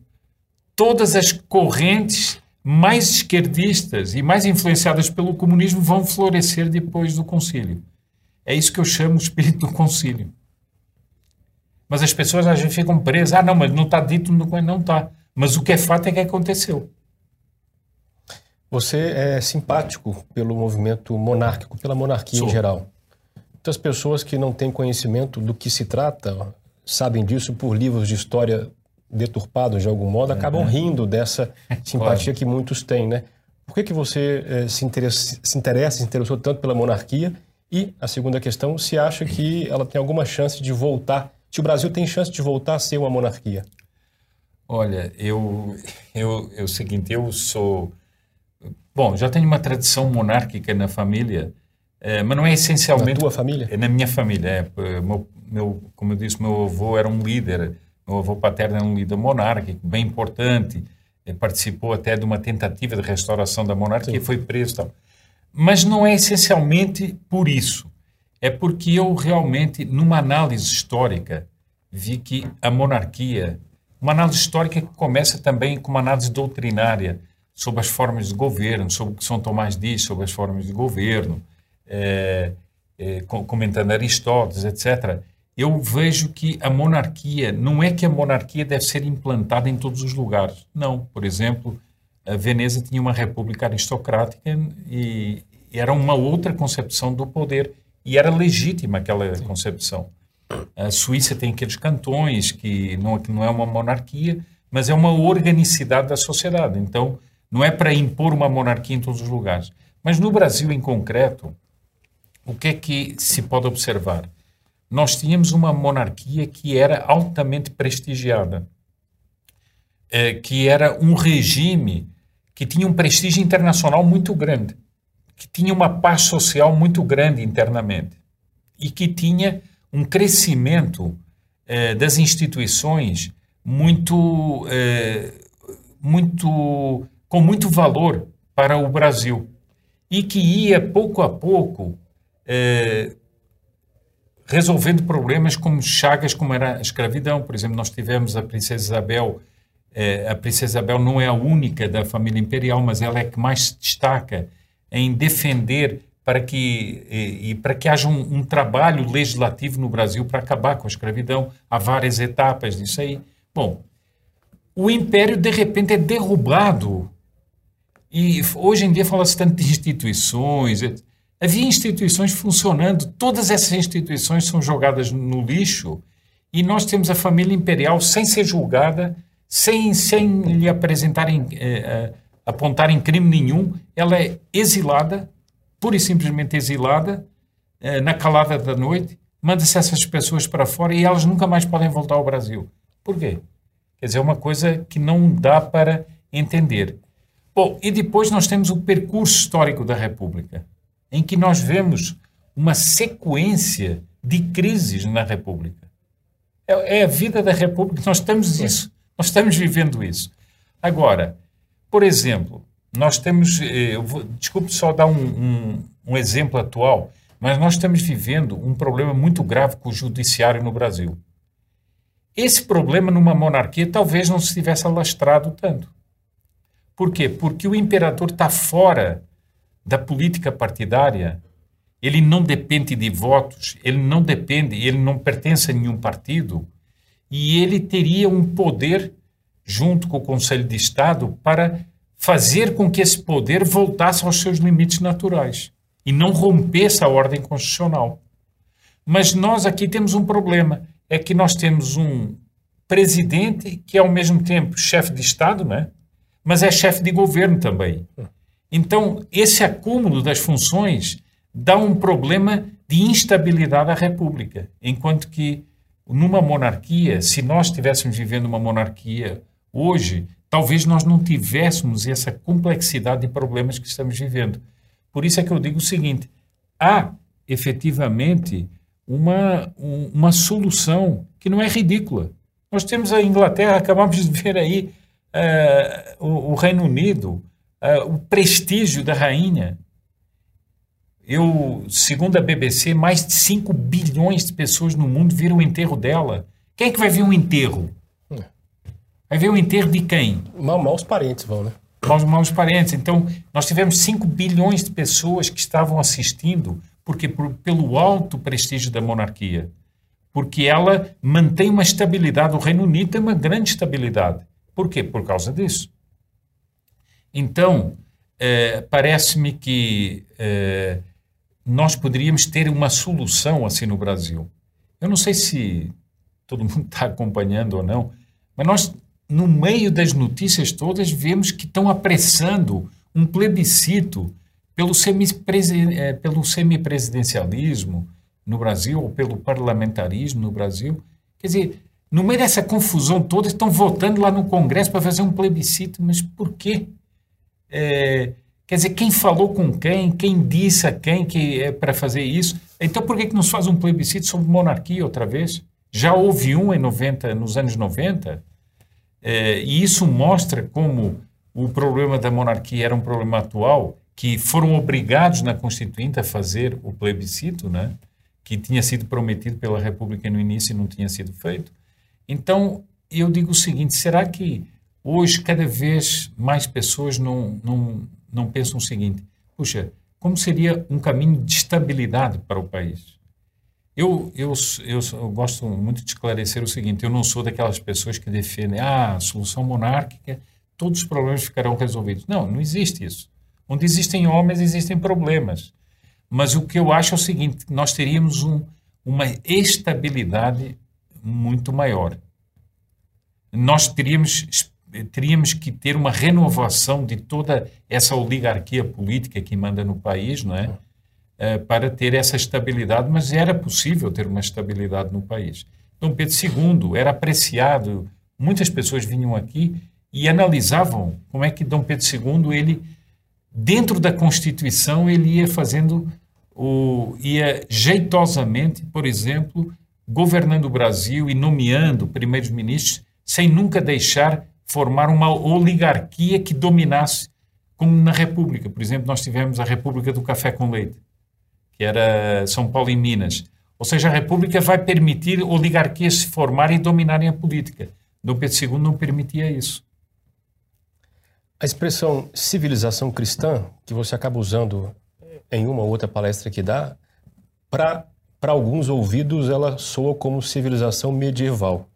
todas as correntes mais esquerdistas e mais influenciadas pelo comunismo vão florescer depois do concílio. É isso que eu chamo o espírito do concílio. Mas as pessoas às vezes ficam presas. Ah, não, mas não está dito. Não está. Mas o que é fato é que aconteceu. Você é simpático pelo movimento monárquico, pela monarquia Sou. em geral. Muitas pessoas que não têm conhecimento do que se trata, sabem disso por livros de história deturpados de algum modo, acabam uhum. rindo dessa simpatia claro. que muitos têm, né? Por que, que você eh, se, interessa, se interessa, se interessou tanto pela monarquia? E a segunda questão, se acha que ela tem alguma chance de voltar, se o Brasil tem chance de voltar a ser uma monarquia? Olha, eu, eu, eu, é o seguinte, eu sou, bom, já tenho uma tradição monárquica na família, é, mas não é essencialmente... Na tua família? É na minha família, é, meu, meu, como eu disse, meu avô era um líder meu avô paterno era um líder monárquico, bem importante, Ele participou até de uma tentativa de restauração da monarquia, Sim. foi preso tal. Mas não é essencialmente por isso. É porque eu realmente, numa análise histórica, vi que a monarquia, uma análise histórica que começa também com uma análise doutrinária sobre as formas de governo, sobre o que São Tomás diz sobre as formas de governo, é, é, comentando Aristóteles, etc eu vejo que a monarquia, não é que a monarquia deve ser implantada em todos os lugares. Não. Por exemplo, a Veneza tinha uma república aristocrática e era uma outra concepção do poder. E era legítima aquela Sim. concepção. A Suíça tem aqueles cantões que não, que não é uma monarquia, mas é uma organicidade da sociedade. Então, não é para impor uma monarquia em todos os lugares. Mas no Brasil, em concreto, o que é que se pode observar? nós tínhamos uma monarquia que era altamente prestigiada, é, que era um regime que tinha um prestígio internacional muito grande, que tinha uma paz social muito grande internamente e que tinha um crescimento é, das instituições muito, é, muito, com muito valor para o Brasil e que ia pouco a pouco é, resolvendo problemas como chagas como era a escravidão. Por exemplo, nós tivemos a princesa Isabel, eh, a princesa Isabel não é a única da família imperial, mas ela é que mais se destaca em defender para que e, e para que haja um, um, trabalho legislativo no Brasil para acabar com a escravidão. Há várias etapas disso aí. Bom, o império de repente é derrubado e hoje em dia fala-se tanto de instituições. Havia instituições funcionando, todas essas instituições são jogadas no lixo e nós temos a família imperial sem ser julgada, sem, sem lhe apresentarem, eh, eh, apontarem crime nenhum, ela é exilada, pura e simplesmente exilada, eh, na calada da noite, manda-se essas pessoas para fora e elas nunca mais podem voltar ao Brasil. Por quê? Quer dizer, é uma coisa que não dá para entender. Bom, e depois nós temos o percurso histórico da República em que nós vemos uma sequência de crises na República. É, é a vida da República, nós estamos isso, nós estamos vivendo isso. Agora, por exemplo, nós temos, eh, eu vou, desculpe só dar um, um, um exemplo atual, mas nós estamos vivendo um problema muito grave com o judiciário no Brasil. Esse problema numa monarquia talvez não se tivesse alastrado tanto. Por quê? Porque o imperador está fora da política partidária ele não depende de votos, ele não depende, ele não pertence a nenhum partido, e ele teria um poder, junto com o Conselho de Estado, para fazer com que esse poder voltasse aos seus limites naturais e não rompesse a ordem constitucional. Mas nós aqui temos um problema, é que nós temos um presidente que é ao mesmo tempo chefe de Estado, né? Mas é chefe de governo também. Então, esse acúmulo das funções dá um problema de instabilidade à República, enquanto que numa monarquia, se nós estivéssemos vivendo uma monarquia hoje, talvez nós não tivéssemos essa complexidade de problemas que estamos vivendo. Por isso é que eu digo o seguinte: há efetivamente uma, uma solução que não é ridícula. Nós temos a Inglaterra, acabamos de ver aí uh, o, o, Reino Unido, uh, o prestígio da rainha. Eu, segundo a BBC, mais de 5 bilhões de pessoas no mundo viram o enterro dela. Quem é que vai ver um enterro? Vai ver o enterro de quem? Mal, mal os parentes vão, né? Mal, mal os parentes. Então, nós tivemos 5 bilhões de pessoas que estavam assistindo porque por, pelo alto prestígio da monarquia. Porque ela mantém uma estabilidade. O Reino Unido tem uma grande estabilidade. Por quê? Por causa disso. Então, eh, parece-me que eh, nós poderíamos ter uma solução assim no Brasil. Eu não sei se todo mundo está acompanhando ou não, mas nós, no meio das notícias todas, vemos que estão apressando um plebiscito pelo, eh, pelo semipresidencialismo no Brasil, ou pelo parlamentarismo no Brasil. Quer dizer, no meio dessa confusão toda, estão votando lá no Congresso para fazer um plebiscito, mas por quê? É, Quer dizer, quem falou com quem, quem disse a quem que é para fazer isso. Então, por que, que não se faz um plebiscito sobre monarquia outra vez? Já houve um em 90, nos anos 90, é, e isso mostra como o problema da monarquia era um problema atual, que foram obrigados na Constituinte a fazer o plebiscito, né? que tinha sido prometido pela República no início e não tinha sido feito. Então, eu digo o seguinte: será que hoje cada vez mais pessoas não, não, não pensam o seguinte: puxa, como seria um caminho de estabilidade para o país? Eu, eu, eu, eu, gosto muito de esclarecer o seguinte: eu não sou daquelas pessoas que defendem ah, a solução monárquica, todos os problemas ficarão resolvidos. Não, não existe isso. Onde existem homens, existem problemas. Mas o que eu acho é o seguinte: nós teríamos um, uma estabilidade muito maior. Nós teríamos teríamos que ter uma renovação de toda essa oligarquia política que manda no país, não é? Uh, para ter essa estabilidade, mas era possível ter uma estabilidade no país. Dom Pedro II era apreciado, muitas pessoas vinham aqui e analisavam como é que Dom Pedro II, ele, dentro da Constituição, ele ia fazendo, o, ia jeitosamente, por exemplo, governando o Brasil e nomeando primeiros ministros, sem nunca deixar formar uma oligarquia que dominasse, como na República. Por exemplo, nós tivemos a República do Café com Leite, que era São Paulo e Minas. Ou seja, a República vai permitir oligarquias se formarem e dominarem a política. Dom Pedro II não permitia isso. A expressão civilização cristã, que você acaba usando em uma ou outra palestra que dá, para alguns ouvidos ela soa como civilização medieval.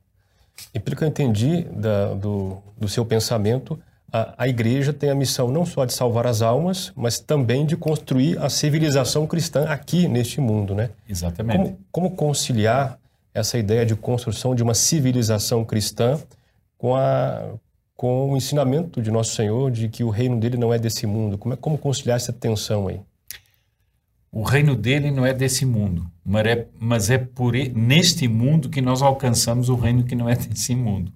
E pelo que eu entendi da, do, do seu pensamento, a, a, igreja tem a missão não só de salvar as almas, mas também de construir a civilização cristã aqui neste mundo, né? Exatamente. Como, como conciliar essa ideia de construção de uma civilização cristã com, a, com o ensinamento de Nosso Senhor de que o reino dele não é desse mundo? Como, é, como conciliar essa tensão aí? O reino dele não é desse mundo, mas é, mas é por neste mundo que nós alcançamos o reino que não é desse mundo.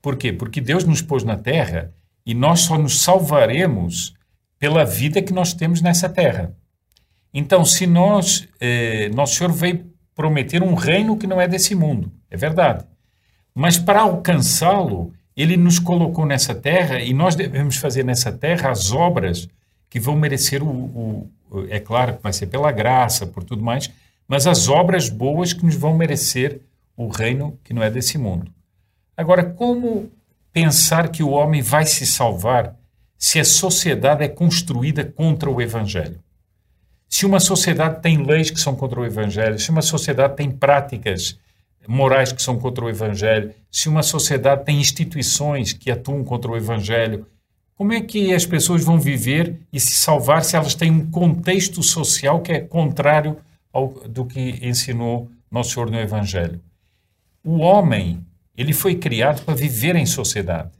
Por quê? Porque Deus nos pôs na terra e nós só nos salvaremos pela vida que nós temos nessa terra. Então, se nós, eh, Nosso Senhor veio prometer um reino que não é desse mundo, é verdade. Mas para alcançá-lo, Ele nos colocou nessa terra e nós devemos fazer nessa terra as obras que vão merecer o, o, é claro que vai ser pela graça, por tudo mais, mas as obras boas que nos vão merecer o reino que não é desse mundo. Agora, como pensar que o homem vai se salvar se a sociedade é construída contra o evangelho? se uma sociedade tem leis que são contra o Evangelho, se uma sociedade tem práticas morais que são contra o Evangelho, se uma sociedade tem instituições que atuam contra o Evangelho, como é que as pessoas vão viver e se salvar se elas têm um contexto social que é contrário ao, do que ensinou Nosso Senhor no Evangelho? O homem, ele foi criado para viver em sociedade.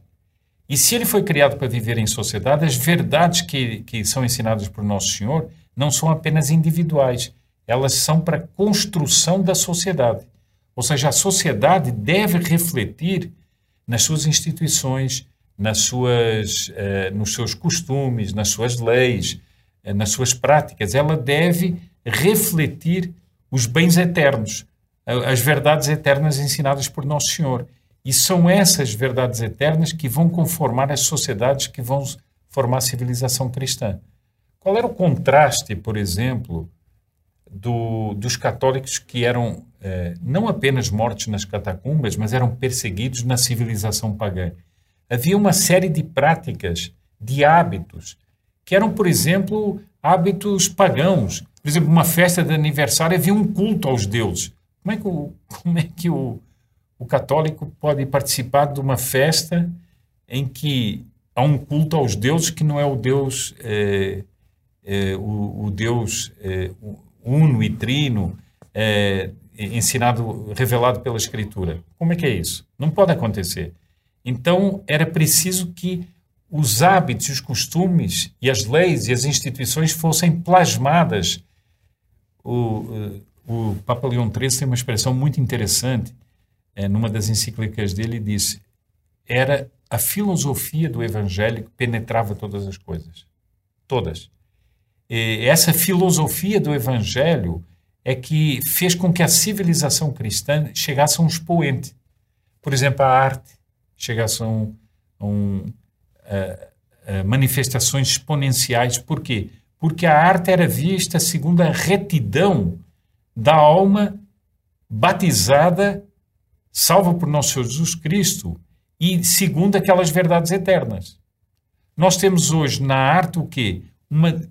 E se ele foi criado para viver em sociedade, as verdades que, que são ensinadas por Nosso Senhor não são apenas individuais, elas são para a construção da sociedade. Ou seja, a sociedade deve refletir nas suas instituições, nas suas, eh, nos seus costumes, nas suas leis, eh, nas suas práticas. Ela deve refletir os bens eternos, as verdades eternas ensinadas por Nosso Senhor. E são essas verdades eternas que vão conformar as sociedades que vão formar a civilização cristã. Qual era o contraste, por exemplo, do, dos católicos que eram eh, não apenas mortos nas catacumbas, mas eram perseguidos na civilização pagã? Havia uma série de práticas, de hábitos, que eram, por exemplo, hábitos pagãos. Por exemplo, uma festa de aniversário havia um culto aos deuses. Como é que o, como é que o, o católico pode participar de uma festa em que há um culto aos deuses que não é o Deus, é, é, o, o, Deus é, uno e trino, ensinado, revelado pela Escritura. Como é que é isso? Não pode acontecer. Então, era preciso que os hábitos, os costumes e as leis e as instituições fossem plasmadas. O, o Papa Leão XIII tem uma expressão muito interessante é, numa das encíclicas dele, disse: era a filosofia do evangelho que penetrava todas as coisas. Todas. E essa filosofia do evangelho é que fez com que a civilização cristã chegasse a um expoente. Por exemplo, a arte chegasse a, um, a, um, a, a manifestações exponenciais. Por quê? Porque a arte era vista segundo a retidão da alma batizada salva por nosso Senhor Jesus Cristo e segundo aquelas verdades eternas. Nós temos hoje na arte o quê? Uma,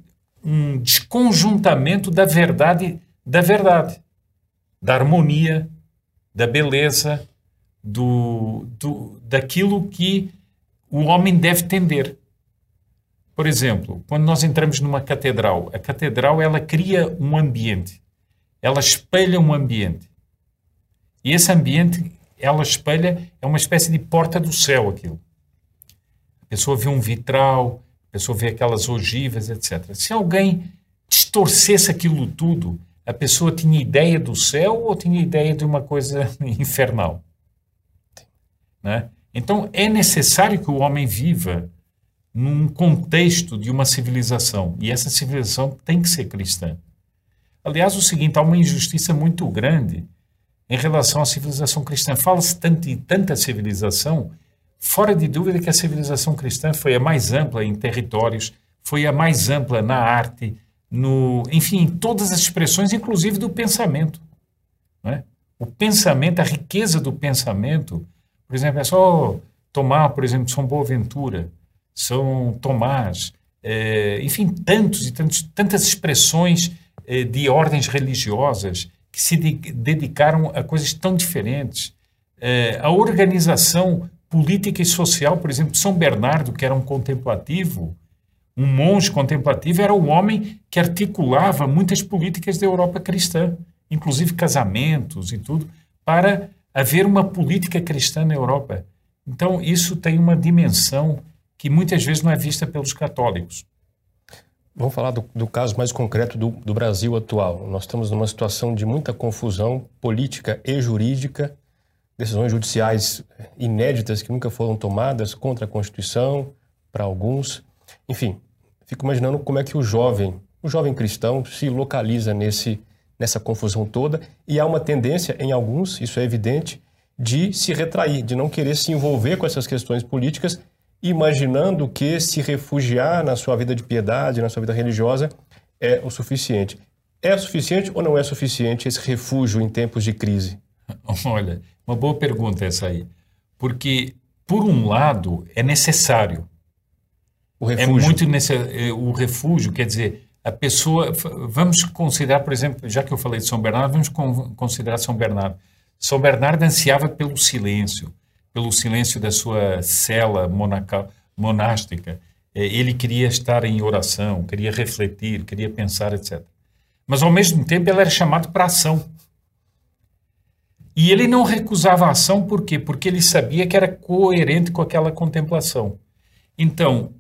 um desconjuntamento da verdade da verdade, da harmonia, da beleza, do, do, daquilo que o homem deve tender. Por exemplo, quando nós entramos numa catedral, a catedral ela cria um ambiente, ela espelha um ambiente. E esse ambiente, ela espelha, é uma espécie de porta do céu aquilo. A pessoa vê um vitral, a pessoa vê aquelas ogivas, etc. Se alguém distorcesse aquilo tudo, a pessoa tinha ideia do céu ou tinha ideia de uma coisa infernal? Né? Então, é necessário que o homem viva num contexto de uma civilização. E essa civilização tem que ser cristã. Aliás, o seguinte, há uma injustiça muito grande em relação à civilização cristã. Fala-se tanto de tanta civilização, fora de dúvida que a civilização cristã foi a mais ampla em territórios, foi a mais ampla na arte, no, enfim, em todas as expressões, inclusive do pensamento. É? O pensamento, a riqueza do pensamento, por exemplo, é só tomar, por exemplo, São Boaventura, São Tomás, é, enfim, tantos e tantos, tantas expressões é, de ordens religiosas que se de dedicaram a coisas tão diferentes. É, a organização política e social, por exemplo, São Bernardo, que era um contemplativo, um monge contemplativo, era o homem que articulava muitas políticas da Europa cristã, inclusive casamentos e tudo, para haver uma política cristã na Europa. Então, isso tem uma dimensão que muitas vezes não é vista pelos católicos. Vamos falar do, do caso mais concreto do, do, Brasil atual. Nós estamos numa situação de muita confusão política e jurídica, decisões judiciais inéditas que nunca foram tomadas contra a Constituição, para alguns. Enfim, fico imaginando como é que o jovem, o jovem cristão, se localiza nesse, nessa confusão toda e há uma tendência em alguns, isso é evidente, de se retrair, de não querer se envolver com essas questões políticas imaginando que se refugiar na sua vida de piedade, na sua vida religiosa, é o suficiente. É suficiente ou não é suficiente esse refúgio em tempos de crise? Olha, uma boa pergunta essa aí. Porque, por um lado, é necessário. O refúgio. É muito necessário. O refúgio, quer dizer, a pessoa. Vamos considerar, por exemplo, já que eu falei de São Bernardo, vamos considerar São Bernardo. São Bernardo ansiava pelo silêncio, pelo silêncio da sua cela monacal, monástica. É, ele queria estar em oração, queria refletir, queria pensar, etc. Mas, ao mesmo tempo, ele era chamado para ação. E ele não recusava a ação, por quê? Porque ele sabia que era coerente com aquela contemplação. Então,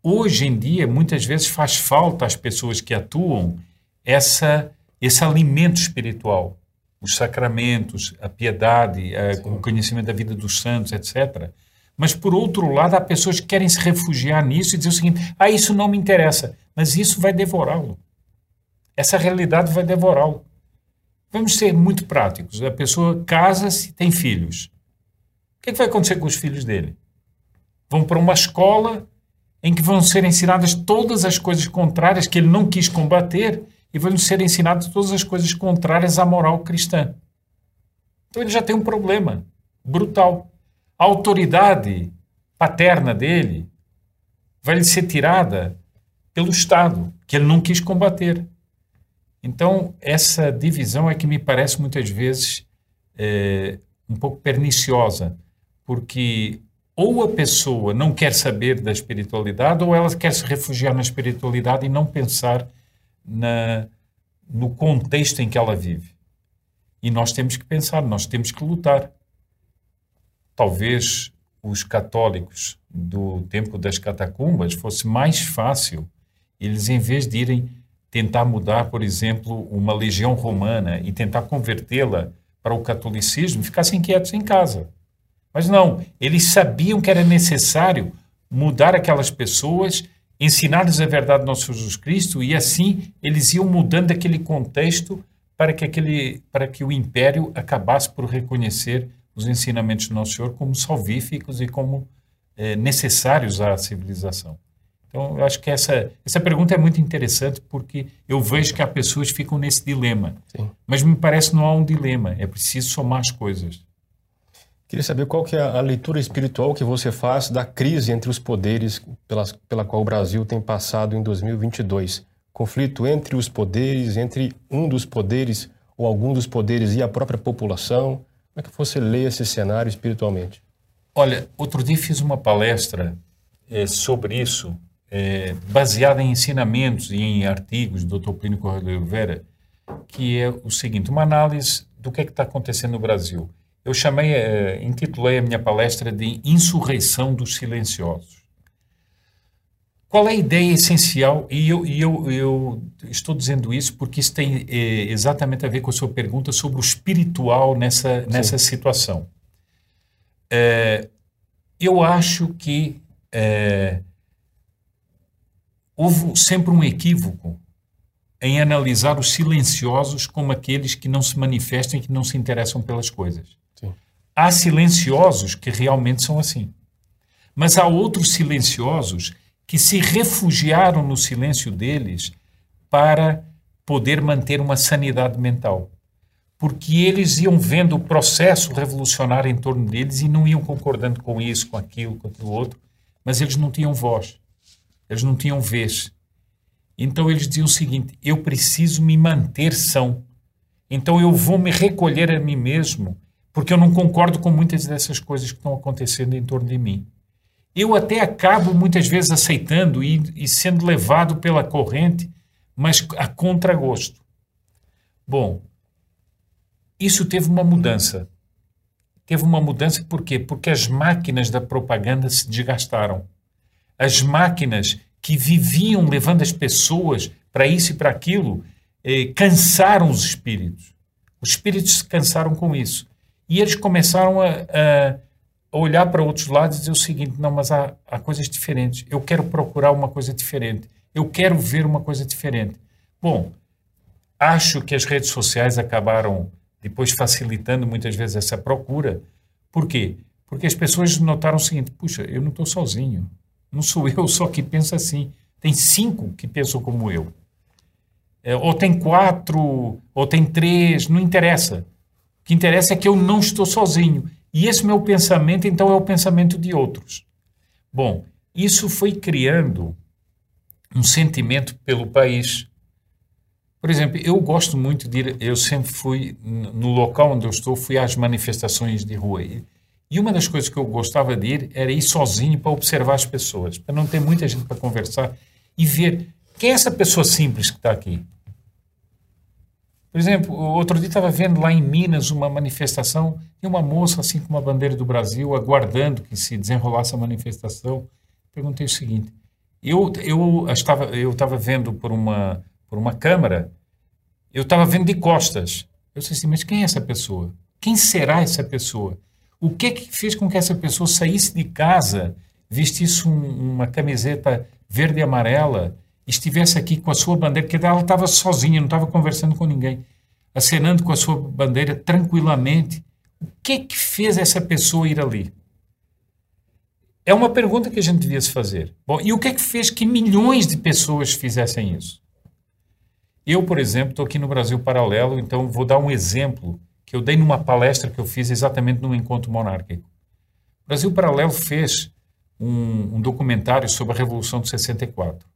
hoje em dia, muitas vezes faz falta às pessoas que atuam essa, esse alimento espiritual, os sacramentos, a piedade, a, o conhecimento da vida dos santos, etc. Mas, por outro lado, há pessoas que querem se refugiar nisso e dizer o seguinte: ah, isso não me interessa, mas isso vai devorá-lo. Essa realidade vai devorá-lo. Vamos ser muito práticos. A pessoa casa-se, tem filhos. O que, é que vai acontecer com os filhos dele? Vão para uma escola em que vão ser ensinadas todas as coisas contrárias que ele não quis combater e vão ser ensinadas todas as coisas contrárias à moral cristã. Então ele já tem um problema brutal. A autoridade paterna dele vai lhe ser tirada pelo Estado, que ele não quis combater. Então, essa divisão é que me parece muitas vezes é, um pouco perniciosa, porque ou a pessoa não quer saber da espiritualidade, ou ela quer se refugiar na espiritualidade e não pensar na, no contexto em que ela vive. E nós temos que pensar, nós temos que lutar. Talvez os católicos do tempo das catacumbas fosse mais fácil eles, em vez de irem tentar mudar, por exemplo, uma legião romana e tentar convertê-la para o catolicismo, ficassem quietos em casa mas não, eles sabiam que era necessário mudar aquelas pessoas, ensinar-lhes a verdade do nosso Jesus Cristo, e assim eles iam mudando aquele contexto para que, aquele, para que o império acabasse por reconhecer os ensinamentos do Nosso Senhor como salvíficos e como é, necessários à civilização. Então, eu acho que essa, essa pergunta é muito interessante porque eu vejo que há pessoas que ficam nesse dilema. Sim. Mas me parece que não há um dilema, é preciso somar as coisas. Queria saber qual que é a leitura espiritual que você faz da crise entre os poderes pela, pela qual o Brasil tem passado em 2022. Conflito entre os poderes, entre um dos poderes ou algum dos poderes e a própria população. Como é que você lê esse cenário espiritualmente? Olha, outro dia fiz uma palestra é, sobre isso, é, baseada em ensinamentos e em artigos do Dr. Plínio Correia de Oliveira, que é o seguinte, uma análise do que é está acontecendo no Brasil. Eu chamei, uh, intitulei a minha palestra de Insurreição dos Silenciosos. Qual é a ideia essencial? E eu, e eu, eu estou dizendo isso porque isso tem eh, exatamente a ver com a sua pergunta sobre o espiritual nessa, nessa situação. Eh, eu acho que houve sempre um equívoco em analisar os silenciosos como aqueles que não se manifestam e que não se interessam pelas coisas. Há silenciosos que realmente são assim. Mas há outros silenciosos que se refugiaram no silêncio deles para poder manter uma sanidade mental. Porque eles iam vendo o processo revolucionário em torno deles e não iam concordando com isso, com aquilo, com aquilo outro, mas eles não tinham voz, eles não tinham vez. Então eles diziam o seguinte: eu preciso me manter são. Então eu vou me recolher a mim mesmo porque eu não concordo com muitas dessas coisas que estão acontecendo em torno de mim. Eu até acabo muitas vezes aceitando e, e sendo levado pela corrente, mas a contragosto. Bom, isso teve uma mudança. Teve uma mudança por quê? Porque as máquinas da propaganda se desgastaram. As máquinas que viviam levando as pessoas para isso e para aquilo eh, cansaram os espíritos. Os espíritos se cansaram com isso. E eles começaram a, a, olhar para outros lados e dizer o seguinte: não, mas há, há coisas diferentes. Eu quero procurar uma coisa diferente. Eu quero ver uma coisa diferente. Bom, acho que as redes sociais acabaram depois facilitando muitas vezes essa procura. Por quê? Porque as pessoas notaram o seguinte: puxa, eu não estou sozinho. Não sou eu só que pensa assim. Tem cinco que pensam como eu. É, ou tem quatro, ou tem três, não interessa que interessa é que eu não estou sozinho. E esse meu pensamento, então, é o pensamento de outros. Bom, isso foi criando um sentimento pelo país. Por exemplo, eu gosto muito de ir, eu sempre fui, no local onde eu estou, fui às manifestações de rua. E uma das coisas que eu gostava de ir era ir sozinho para observar as pessoas, para não ter muita gente para conversar e ver quem é essa pessoa simples que está aqui. Por exemplo, outro dia estava vendo lá em Minas uma manifestação e uma moça assim com uma bandeira do Brasil aguardando que se desenrolasse a manifestação. Perguntei o seguinte: eu eu estava eu estava vendo por uma por uma câmera, eu estava vendo de costas. Eu disse assim, mas quem é essa pessoa? Quem será essa pessoa? O que que fez com que essa pessoa saísse de casa, vestisse um, uma camiseta verde e amarela, estivesse aqui com a sua bandeira, porque ela estava sozinha, não estava conversando com ninguém, acenando com a sua bandeira tranquilamente. O que que fez essa pessoa ir ali? É uma pergunta que a gente devia se fazer. Bom, e o que é que fez que milhões de pessoas fizessem isso? Eu, por exemplo, estou aqui no Brasil Paralelo, então vou dar um exemplo que eu dei numa palestra que eu fiz exatamente no Encontro Monárquico. O Brasil Paralelo fez um, um documentário sobre a Revolução de 64.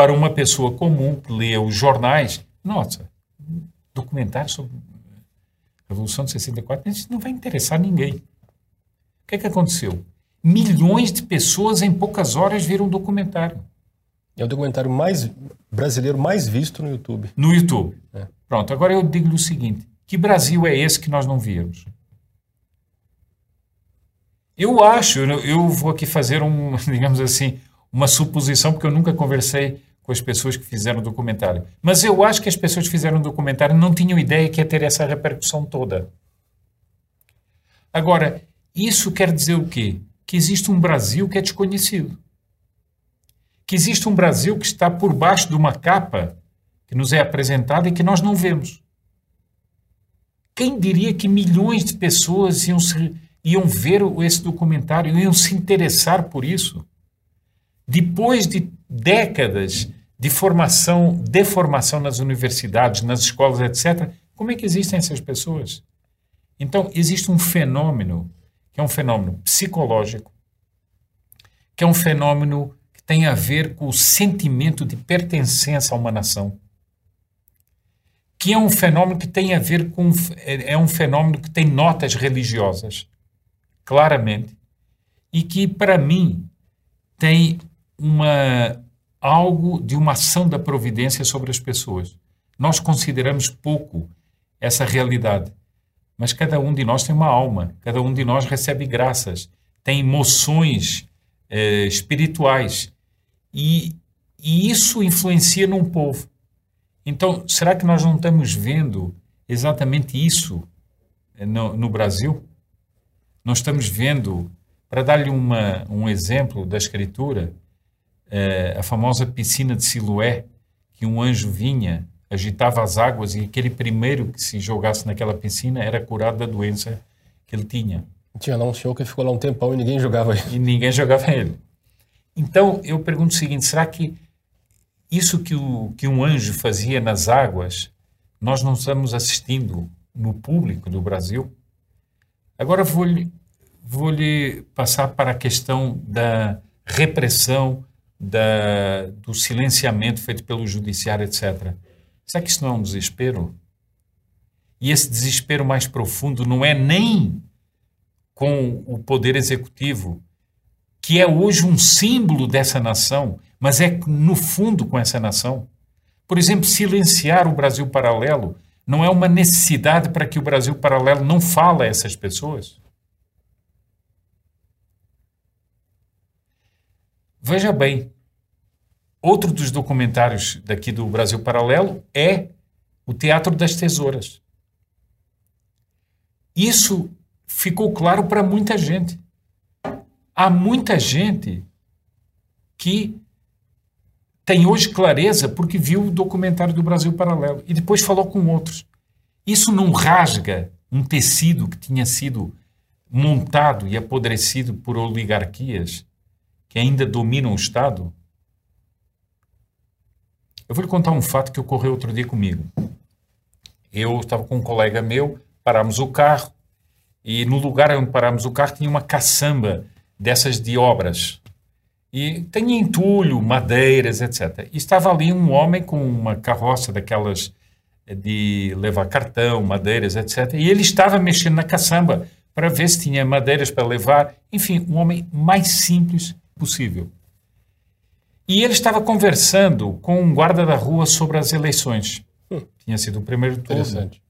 Para uma pessoa comum que lê os jornais, nossa, documentário sobre a Revolução de 64, isso não vai interessar ninguém. O que é que aconteceu? Milhões de pessoas em poucas horas viram um documentário. É o documentário mais brasileiro mais visto no YouTube. No YouTube. É. Pronto, agora eu digo-lhe o seguinte: que Brasil é esse que nós não víamos? Eu acho, eu vou aqui fazer um, digamos assim, uma suposição, porque eu nunca conversei com as pessoas que fizeram o documentário. Mas eu acho que as pessoas que fizeram o documentário não tinham ideia que ia ter essa repercussão toda. Agora, isso quer dizer o quê? Que existe um Brasil que é desconhecido que existe um Brasil que está por baixo de uma capa que nos é apresentada e que nós não vemos. Quem diria que milhões de pessoas iam, se, iam ver esse documentário, iam se interessar por isso? Depois de décadas de formação, deformação nas universidades, nas escolas, etc., como é que existem essas pessoas? Então, existe um fenômeno, que é um fenômeno psicológico, que é um fenômeno tem a ver com o sentimento de pertencença a uma nação, que é um fenômeno que tem a ver com é, é um fenômeno que tem notas religiosas, claramente, e que para mim tem uma algo de uma ação da providência sobre as pessoas. Nós consideramos pouco essa realidade, mas cada um de nós tem uma alma, cada um de nós recebe graças, tem emoções eh, espirituais e, e isso influencia num povo. Então, será que nós não estamos vendo exatamente isso eh, no, no Brasil? Nós estamos vendo, para dar-lhe um exemplo da Escritura, é, a famosa piscina de Siloé, que um anjo vinha, agitava as águas e aquele primeiro que se jogasse naquela piscina era curado da doença que ele tinha. Tinha lá um senhor que ficou lá um tempão e ninguém jogava ele. E ninguém jogava ele. Então, eu pergunto o seguinte: será que isso que, o, que um anjo fazia nas águas, nós não estamos assistindo no público do Brasil? Agora vou-lhe vou -lhe passar para a questão da repressão, da, do silenciamento feito pelo judiciário, etc. Será que isso não é um desespero? E esse desespero mais profundo não é nem com o poder executivo, que é hoje um símbolo dessa nação, mas é no fundo com essa nação. Por exemplo, silenciar o Brasil paralelo não é uma necessidade para que o Brasil paralelo não fale a essas pessoas? Veja bem, outro dos documentários daqui do Brasil Paralelo é o Teatro das Tesouras. Isso ficou claro para muita gente há muita gente que tem hoje clareza porque viu o documentário do Brasil Paralelo e depois falou com outros. Isso não rasga um tecido que tinha sido montado e apodrecido por oligarquias que ainda dominam o Estado? Eu vou lhe contar um fato que ocorreu outro dia comigo. Eu estava com um colega meu, parámos o carro e no lugar onde parámos o carro tinha uma caçamba dessas de obras. E tem entulho, madeiras, etc. E estava ali um homem com uma carroça daquelas de levar cartão, madeiras, etc. E ele estava mexendo na caçamba para ver se tinha madeiras para levar. Enfim, um homem mais simples possível. E ele estava conversando com um guarda da rua sobre as eleições. Hum. Tinha sido o primeiro turno. Interessante.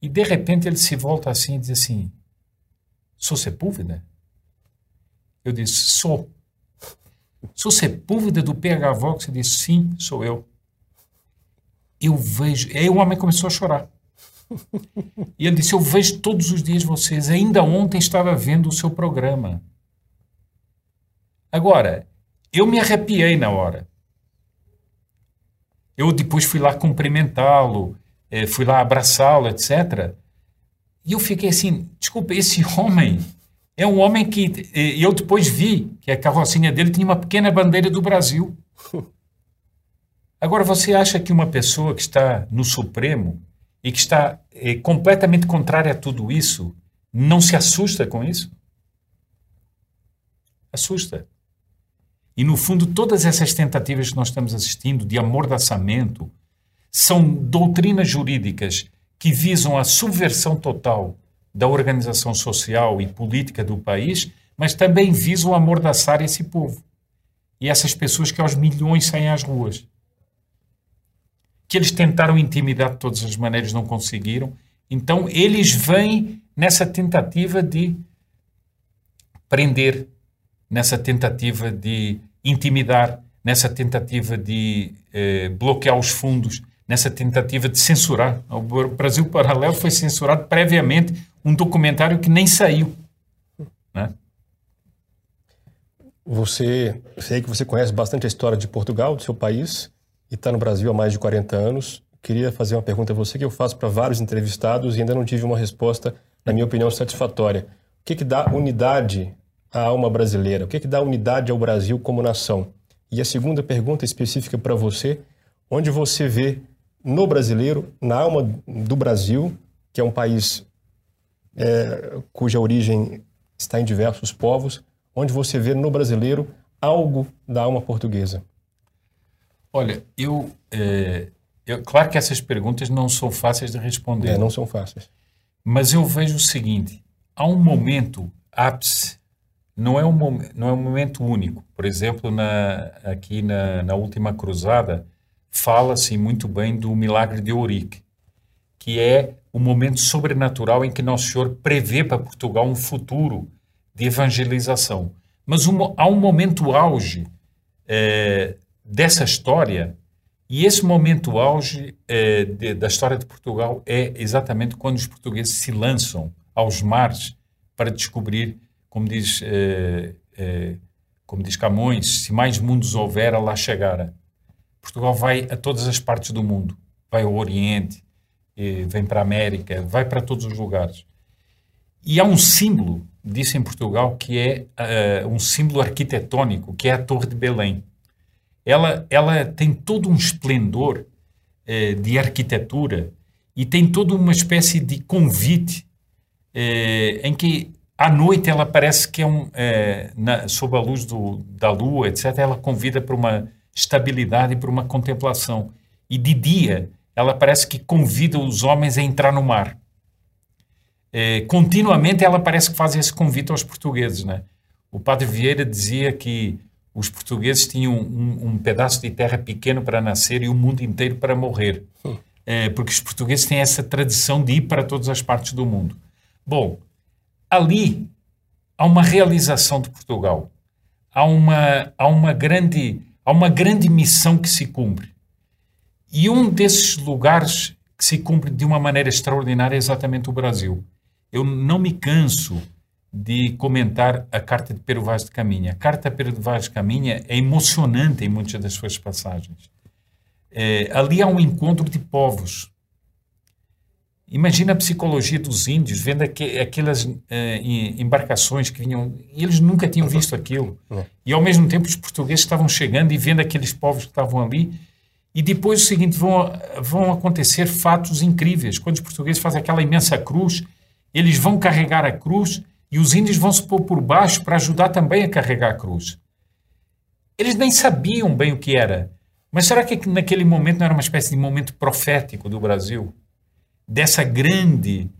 E de repente ele se volta assim e diz assim: Sou Sepúlveda? Eu disse: Sou. Sou Sepúlveda do PH Vox? Ele disse: Sim, sou eu. Eu vejo. E aí o homem começou a chorar. E ele disse: Eu vejo todos os dias vocês. Ainda ontem estava vendo o seu programa. Agora, eu me arrepiei na hora. Eu depois fui lá cumprimentá-lo, eh, fui lá abraçá-lo, etc. E eu fiquei assim, desculpa, esse homem é um homem que eh, eu depois vi que a carrocinha dele tinha uma pequena bandeira do Brasil. Agora, você acha que uma pessoa que está no Supremo e que está eh, completamente contrária a tudo isso não se assusta com isso? Assusta. E, no fundo, todas essas tentativas que nós estamos assistindo de amordaçamento são doutrinas jurídicas que visam a subversão total da organização social e política do país, mas também visam amordaçar esse povo. E essas pessoas que aos milhões saem às ruas. Que eles tentaram intimidar de todas as maneiras, não conseguiram. Então, eles vêm nessa tentativa de prender, nessa tentativa de intimidar, nessa tentativa de eh, bloquear os fundos, nessa tentativa de censurar. O Brasil Paralelo foi censurado previamente um documentário que nem saiu. Né? Você, sei que você conhece bastante a história de Portugal, do seu país, e está no Brasil há mais de 40 anos. Queria fazer uma pergunta a você que eu faço para vários entrevistados e ainda não tive uma resposta, na minha opinião, satisfatória. O que, que dá unidade a alma brasileira? O que, é que dá unidade ao Brasil como nação? E a segunda pergunta específica para você, onde você vê no brasileiro, na alma do Brasil, que é um país é, cuja origem está em diversos povos, onde você vê no brasileiro algo da alma portuguesa? Olha, eu, é, eu claro que essas perguntas não são fáceis de responder. É, não são fáceis. Mas eu vejo o seguinte: há um momento ápice não é um, não é um momento único. Por exemplo, na, aqui na, na última cruzada, fala-se muito bem do milagre de Ourique, que é o momento sobrenatural em que Nosso Senhor prevê para Portugal um futuro de evangelização. Mas um, há um momento auge é, dessa história, e esse momento auge é, de, da história de Portugal é exatamente quando os portugueses se lançam aos mares para descobrir como diz, eh, eh, como diz Camões, se mais mundos houver, lá chegara. Portugal vai a todas as partes do mundo. Vai ao Oriente, eh, vem para a América, vai para todos os lugares. E há um símbolo disso em Portugal que é uh, um símbolo arquitetônico, que é a Torre de Belém. Ela, ela tem todo um esplendor uh, de arquitetura e tem toda uma espécie de convite uh, em que à noite ela parece que é um, é, na, sob a luz do, da lua, etc., ela convida para uma estabilidade e para uma contemplação. E de dia, ela parece que convida os homens a entrar no mar. É, continuamente ela parece que faz esse convite aos portugueses. Né? O padre Vieira dizia que os portugueses tinham um, um pedaço de terra pequeno para nascer e o mundo inteiro para morrer. Hum. É, porque os portugueses têm essa tradição de ir para todas as partes do mundo. Bom, ali há uma realização de Portugal, há uma, há uma, grande, há uma grande missão que se cumpre. E um desses lugares que se cumpre de uma maneira extraordinária é exatamente o Brasil. Eu não me canso de comentar a Carta de Pero Vaz de Caminha. A Carta de Pero Vaz de Caminha é emocionante em muitas das suas passagens. É, ali há um encontro de povos. Imagina a psicologia dos índios, vendo aqu aquelas uh, embarcações que vinham. Eles nunca tinham visto aquilo. E ao mesmo tempo os portugueses estavam chegando e vendo aqueles povos que estavam ali. E depois o seguinte: vão, vão acontecer fatos incríveis. Quando os portugueses fazem aquela imensa cruz, eles vão carregar a cruz E os índios vão se pôr por baixo para ajudar também a carregar a cruz. Eles nem sabiam bem o que era. Mas será que naquele momento não era uma espécie de momento profético do Brasil? Dessa grande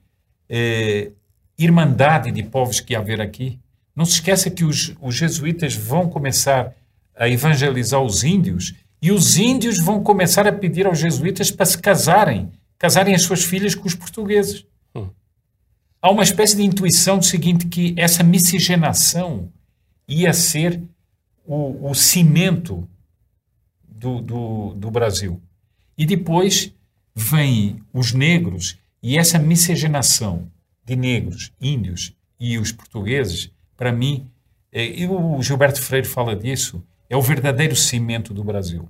eh, irmandade de povos que haver aqui? Não se esqueça que os, os jesuítas vão começar a evangelizar os índios e os índios vão começar a pedir aos jesuítas para se casarem, casarem as suas filhas com os portugueses. Hum. Há uma espécie de intuição do seguinte, que essa miscigenação ia ser o, o cimento do, do, do Brasil. E depois vêm os negros e essa miscigenação de negros, índios e os portugueses, para mim, é, e o Gilberto Freire fala disso, é o verdadeiro cimento do Brasil.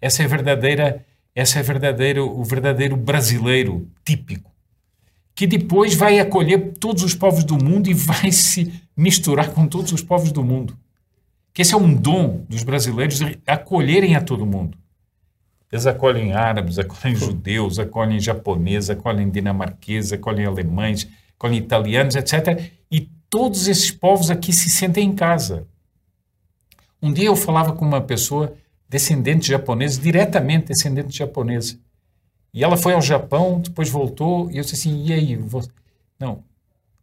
Essa é verdadeira, essa é verdadeiro, o verdadeiro brasileiro típico, que depois vai acolher todos os povos do mundo e vai se misturar com todos os povos do mundo. Que esse é um dom dos brasileiros acolherem a todo mundo. Eles acolhem árabes, acolhem judeus, acolhem japoneses, acolhem dinamarqueses, acolhem alemães, acolhem italianos, etc. E todos esses povos aqui se sentem em casa. Um dia eu falava com uma pessoa descendente de japonesa, diretamente descendente de japonesa. E ela foi ao Japão, depois voltou, e eu disse assim, e aí? Não,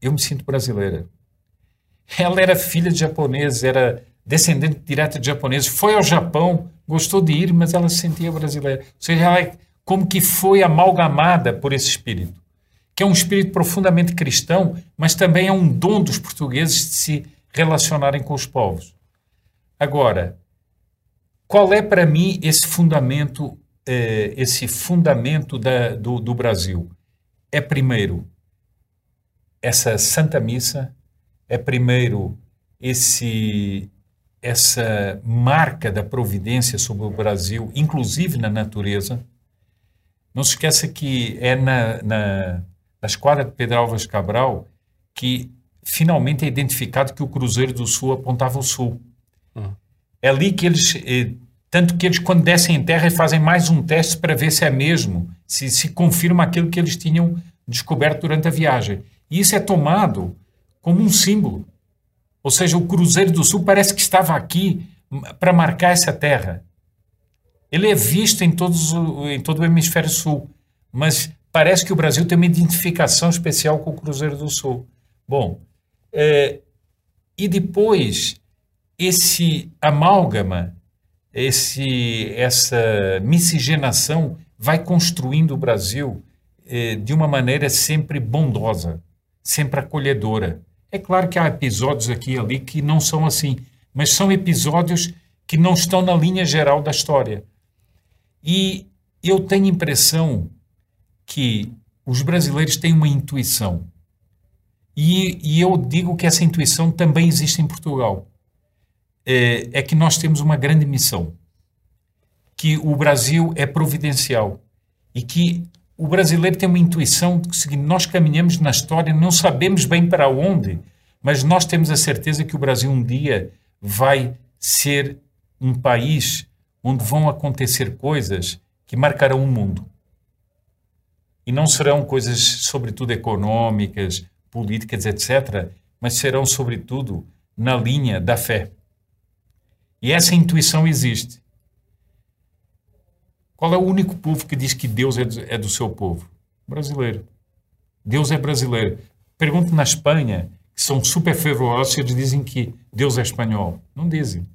eu me sinto brasileira. Ela era filha de japonês, era descendente direta de japoneses, foi ao Japão, gostou de ir, mas ela se sentia brasileira. Ou seja, ela é como que foi amalgamada por esse espírito, que é um espírito profundamente cristão, mas também é um dom dos portugueses de se relacionarem com os povos. Agora, qual é para mim esse fundamento, eh, esse fundamento da, do, do Brasil? É primeiro essa Santa Missa, é primeiro esse essa marca da providência sobre o Brasil, inclusive na natureza. Não se esqueça que é na, na, na esquadra de Pedro Álvares Cabral que finalmente é identificado que o Cruzeiro do Sul apontava ao sul. Uhum. É ali que eles, eh, tanto que eles quando descem em terra fazem mais um teste para ver se é mesmo, se, se confirma aquilo que eles tinham descoberto durante a viagem. E isso é tomado como um símbolo. Ou seja, o Cruzeiro do Sul parece que estava aqui para marcar essa terra. Ele é visto em, todos, em todo o hemisfério sul, mas parece que o Brasil tem uma identificação especial com o Cruzeiro do Sul. Bom, é, e depois esse amálgama, esse, essa miscigenação vai construindo o Brasil é, de uma maneira sempre bondosa, sempre acolhedora. É claro que há episódios aqui e ali que não são assim, mas são episódios que não estão na linha geral da história. E eu tenho impressão que os brasileiros têm uma intuição. E, e eu digo que essa intuição também existe em Portugal. É, é que nós temos uma grande missão. Que o Brasil é providencial. E que o brasileiro tem uma intuição de que nós caminhamos na história, não sabemos bem para onde, mas nós temos a certeza que o Brasil um dia vai ser um país onde vão acontecer coisas que marcarão o mundo. E não serão coisas, sobretudo, econômicas, políticas, etc., mas serão, sobretudo, na linha da fé. E essa intuição existe. Qual é o único povo que diz que Deus é do, é seu povo? Brasileiro. Deus é brasileiro. Pergunto na Espanha, que são super fervorosos, eles dizem que Deus é espanhol. Não dizem.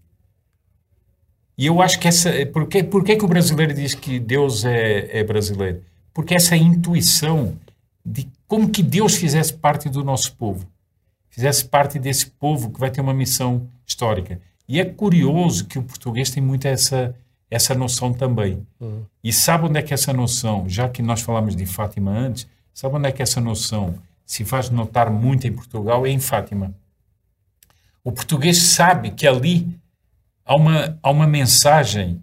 E eu acho que essa. Por que, por que, que o brasileiro diz que Deus é, é brasileiro? Porque essa intuição de como que Deus fizesse parte do nosso povo, fizesse parte desse povo que vai ter uma missão histórica. E é curioso que o português tem muito essa essa noção também. Uhum. E sabe onde é que essa noção, já que nós falamos de Fátima antes, sabe onde é que essa noção se faz notar muito em Portugal? É em Fátima. O português sabe que ali há uma, há uma mensagem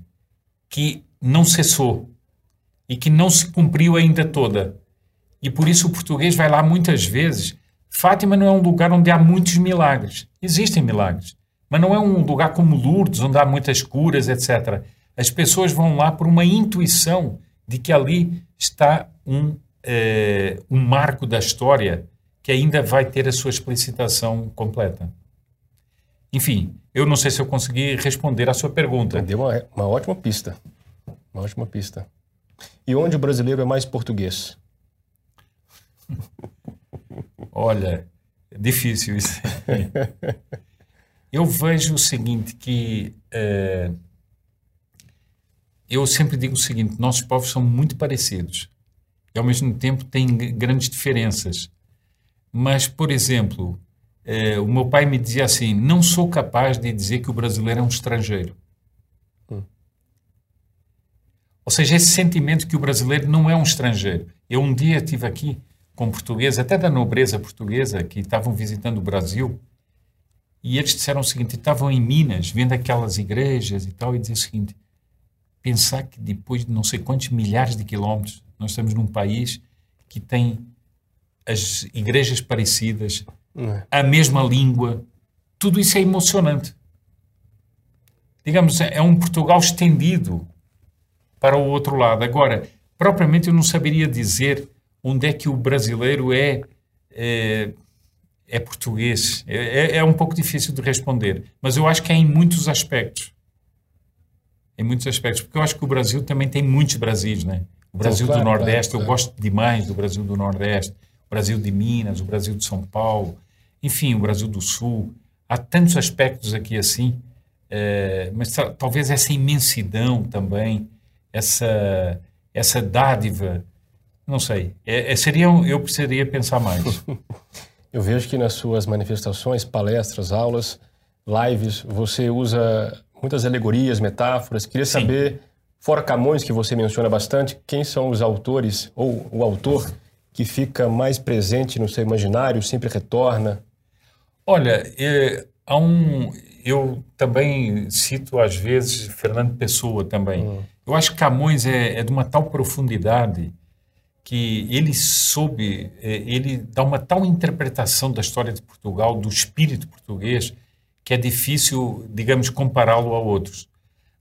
que não cessou e que não se cumpriu ainda toda. E por isso o português vai lá muitas vezes. Fátima não é um lugar onde há muitos milagres. Existem milagres. Mas não é um lugar como Lourdes, onde há muitas curas, etc. As pessoas vão lá por uma intuição de que ali está um, é, um marco da história que ainda vai ter a sua explicitação completa. Enfim, eu não sei se eu consegui responder à sua pergunta. Deu uma, uma ótima pista. Uma ótima pista. E onde o brasileiro é mais português? Olha, é difícil isso. eu vejo o seguinte, que é, eu sempre digo o seguinte, nossos povos são muito parecidos e ao mesmo tempo têm grandes diferenças. Mas, por exemplo, é, o meu pai me dizia assim, não sou capaz de dizer que o brasileiro é um estrangeiro. Hum. Ou seja, esse sentimento que o brasileiro não é um estrangeiro. Eu um dia estive aqui com portugueses, até da nobreza portuguesa, que estavam visitando o Brasil, e eles disseram o seguinte: estavam em Minas, vendo aquelas igrejas e tal, e diziam o seguinte: pensar que depois de não sei quantos milhares de quilómetros, nós estamos num país que tem as igrejas parecidas, é. a mesma língua, tudo isso é emocionante. Digamos, é um Portugal estendido para o outro lado. Agora, propriamente eu não saberia dizer onde é que o brasileiro é, é, é português. É, é, é, um pouco difícil de responder, mas eu acho que é em muitos aspectos. Em muitos aspectos, porque eu acho que o Brasil também tem muitos Brasis, né? O Brasil claro, do Nordeste, claro, eu gosto demais do Brasil do Nordeste, o Brasil de Minas, o Brasil de São Paulo, enfim, o Brasil do Sul. Há tantos aspectos aqui assim, é, mas talvez essa imensidão também, essa, essa dádiva não sei. É, é, seria, eu precisaria pensar mais. eu vejo que nas suas manifestações, palestras, aulas, lives, você usa muitas alegorias, metáforas. Queria Sim. saber, fora Camões, que você menciona bastante, quem são os autores ou o autor que fica mais presente no seu imaginário, sempre retorna? Olha, é, há um, eu também cito às vezes Fernando Pessoa também. Hum. Eu acho que Camões é, é de uma tal profundidade que ele soube, é, ele dá uma tal interpretação da história de Portugal, do espírito português, que é difícil, digamos, compará-lo a outros.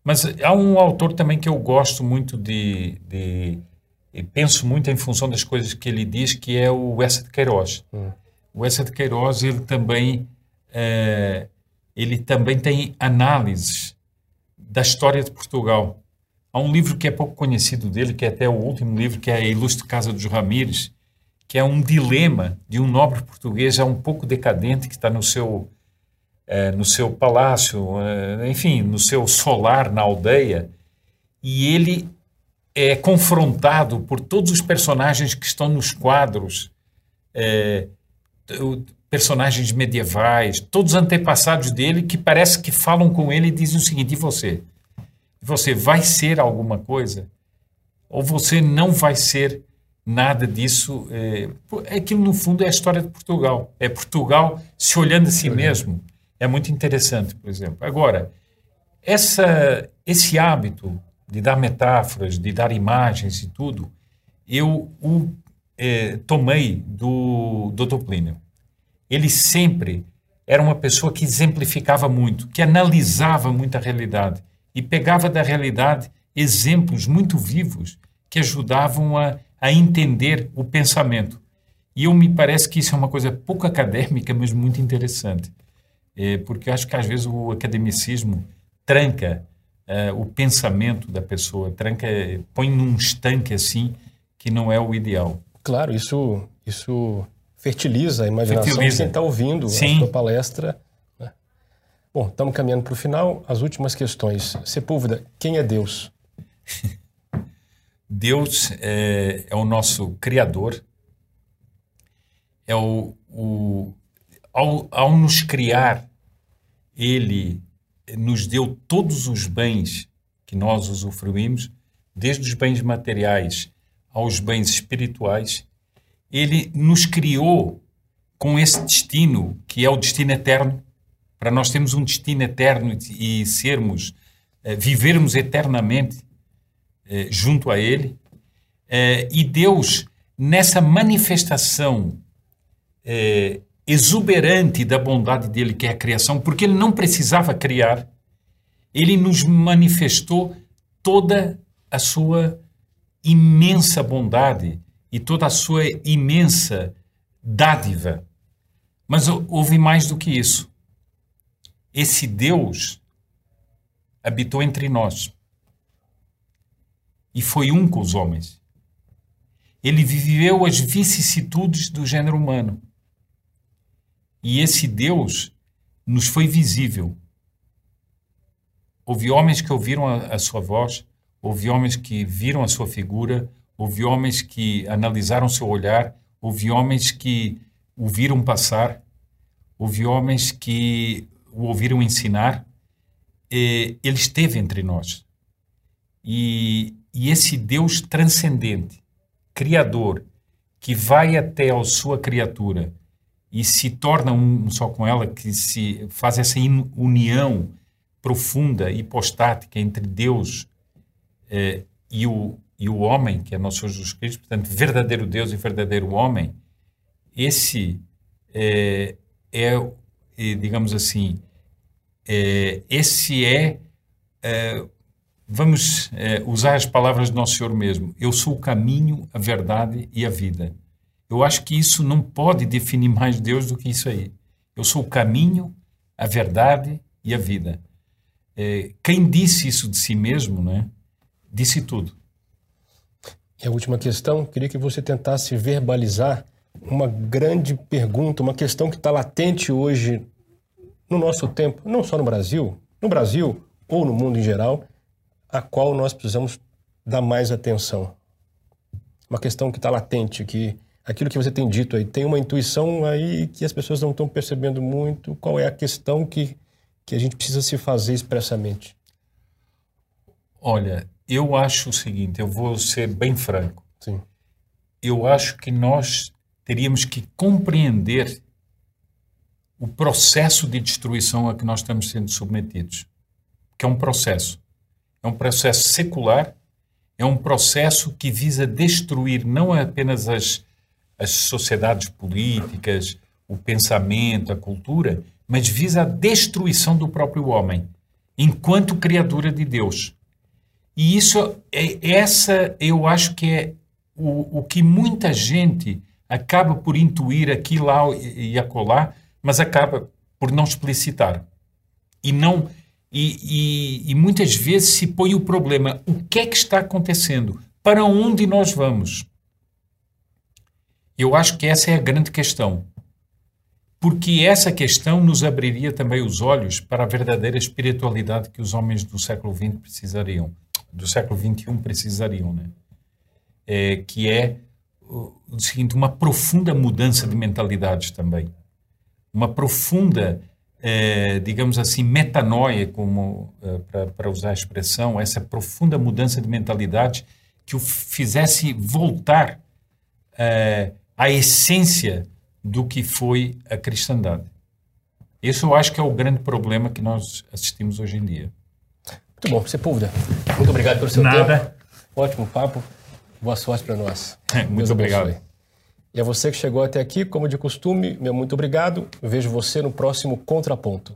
Mas há um autor também que eu gosto muito de, de e penso muito em função das coisas que ele diz, que é o Essa de Queiroz. Hum. O Essa de Queiroz, ele também, é, ele também tem análises da história de Portugal. Há um livro que é pouco conhecido dele, que é até o último livro, que é A Ilustre Casa dos Ramires, que é um dilema de um nobre português já um pouco decadente que está no seu é, no seu palácio, é, enfim, no seu solar na aldeia, e ele é confrontado por todos os personagens que estão nos quadros, é, personagens medievais, todos os antepassados dele que parece que falam com ele e dizem o seguinte: e você? você vai ser alguma coisa ou você não vai ser nada disso. É, aquilo, no fundo, é a história de Portugal. É Portugal se olhando a si mesmo. É muito interessante, por exemplo. Agora, essa, esse hábito de dar metáforas, de dar imagens e tudo, eu o é, tomei do Dr. Plínio. Ele sempre era uma pessoa que exemplificava muito, que analisava muito a realidade e pegava da realidade exemplos muito vivos que ajudavam a, a entender o pensamento. E eu me parece que isso é uma coisa pouco acadêmica, mas muito interessante. É, porque eu acho que às vezes o academicismo tranca é, o pensamento da pessoa, tranca, põe num estanque assim que não é o ideal. Claro, isso, isso fertiliza a imaginação fertiliza. de quem está ouvindo Sim. a sua palestra Bom, estamos caminhando para o final. As últimas questões. Sepúlveda, quem é Deus? Deus é, é, o nosso Criador. É o, o ao, ao nos criar, Ele nos deu todos os bens que nós usufruímos, desde os bens materiais aos bens espirituais. Ele nos criou com esse destino, que é o destino eterno, para nós termos um destino eterno e sermos, eh, vivermos eternamente eh, junto a Ele. Eh, e Deus, nessa manifestação exuberante da bondade dele, que é a criação, porque ele não precisava criar, ele nos manifestou toda a sua imensa bondade e toda a sua imensa dádiva. Mas houve mais do que isso. Esse Deus habitou entre nós e foi um com os homens. Ele viveu as vicissitudes do gênero humano. E esse Deus nos foi visível. Houve homens que ouviram a, a sua voz, houve homens que viram a sua figura, houve homens que analisaram seu olhar, houve homens que o viram passar, houve homens que o ouviram ensinar. ele esteve entre nós. E, e esse Deus transcendente, Criador, que vai até a sua criatura e se torna um só com ela, que se faz essa união profunda, hipostática entre Deus eh, e, o, e o homem, que é nosso Senhor Jesus Cristo, portanto, verdadeiro Deus e verdadeiro homem, esse é, é, é digamos assim, é, esse é, é vamos é, usar as palavras do Nosso Senhor mesmo, eu sou o caminho, a verdade e a vida. Eu acho que isso não pode definir mais Deus do que isso aí. Eu sou o caminho, a verdade e a vida. É, quem disse isso de si mesmo, né, disse tudo. E a última questão, queria que você tentasse verbalizar uma grande pergunta, uma questão que está latente hoje no nosso tempo, não só no Brasil, no Brasil ou no mundo em geral, a qual nós precisamos dar mais atenção. Uma questão que está latente, que aquilo que você tem dito aí, tem uma intuição aí que as pessoas não estão percebendo muito. Qual é a questão que, que a gente precisa se fazer expressamente? Olha, eu acho o seguinte, eu vou ser bem franco. Sim. Eu acho que nós teríamos que compreender o processo de destruição a que nós estamos sendo submetidos. Que é um processo. É um processo secular, é um processo que visa destruir não apenas as, as sociedades políticas, o pensamento, a cultura, mas visa a destruição do próprio homem, enquanto criatura de Deus. E isso é essa, eu acho que é o, o que muita gente acaba por intuir aqui, lá e acolá, mas acaba por não explicitar. E não e, e, e, muitas vezes se põe o problema: o que é que está acontecendo? Para onde nós vamos? Eu acho que essa é a grande questão. Porque essa questão nos abriria também os olhos para a verdadeira espiritualidade que os homens do século XX precisariam, do século XXI precisariam, né? É, que é o seguinte, uma profunda mudança de mentalidades também. Uma profunda, é, digamos assim, metanoia, como é, para usar a expressão, essa profunda mudança de mentalidade que o fizesse voltar é, à essência do que foi a cristandade. Esse eu acho que é o grande problema que nós assistimos hoje em dia. Muito bom, Sepúlveda. Muito obrigado pelo seu Nada. tempo. Ótimo papo. Boa sorte para nós. muito Deus obrigado. Abençoe. E a você que chegou até aqui, como de costume, meu muito obrigado. Eu vejo você no próximo Contraponto.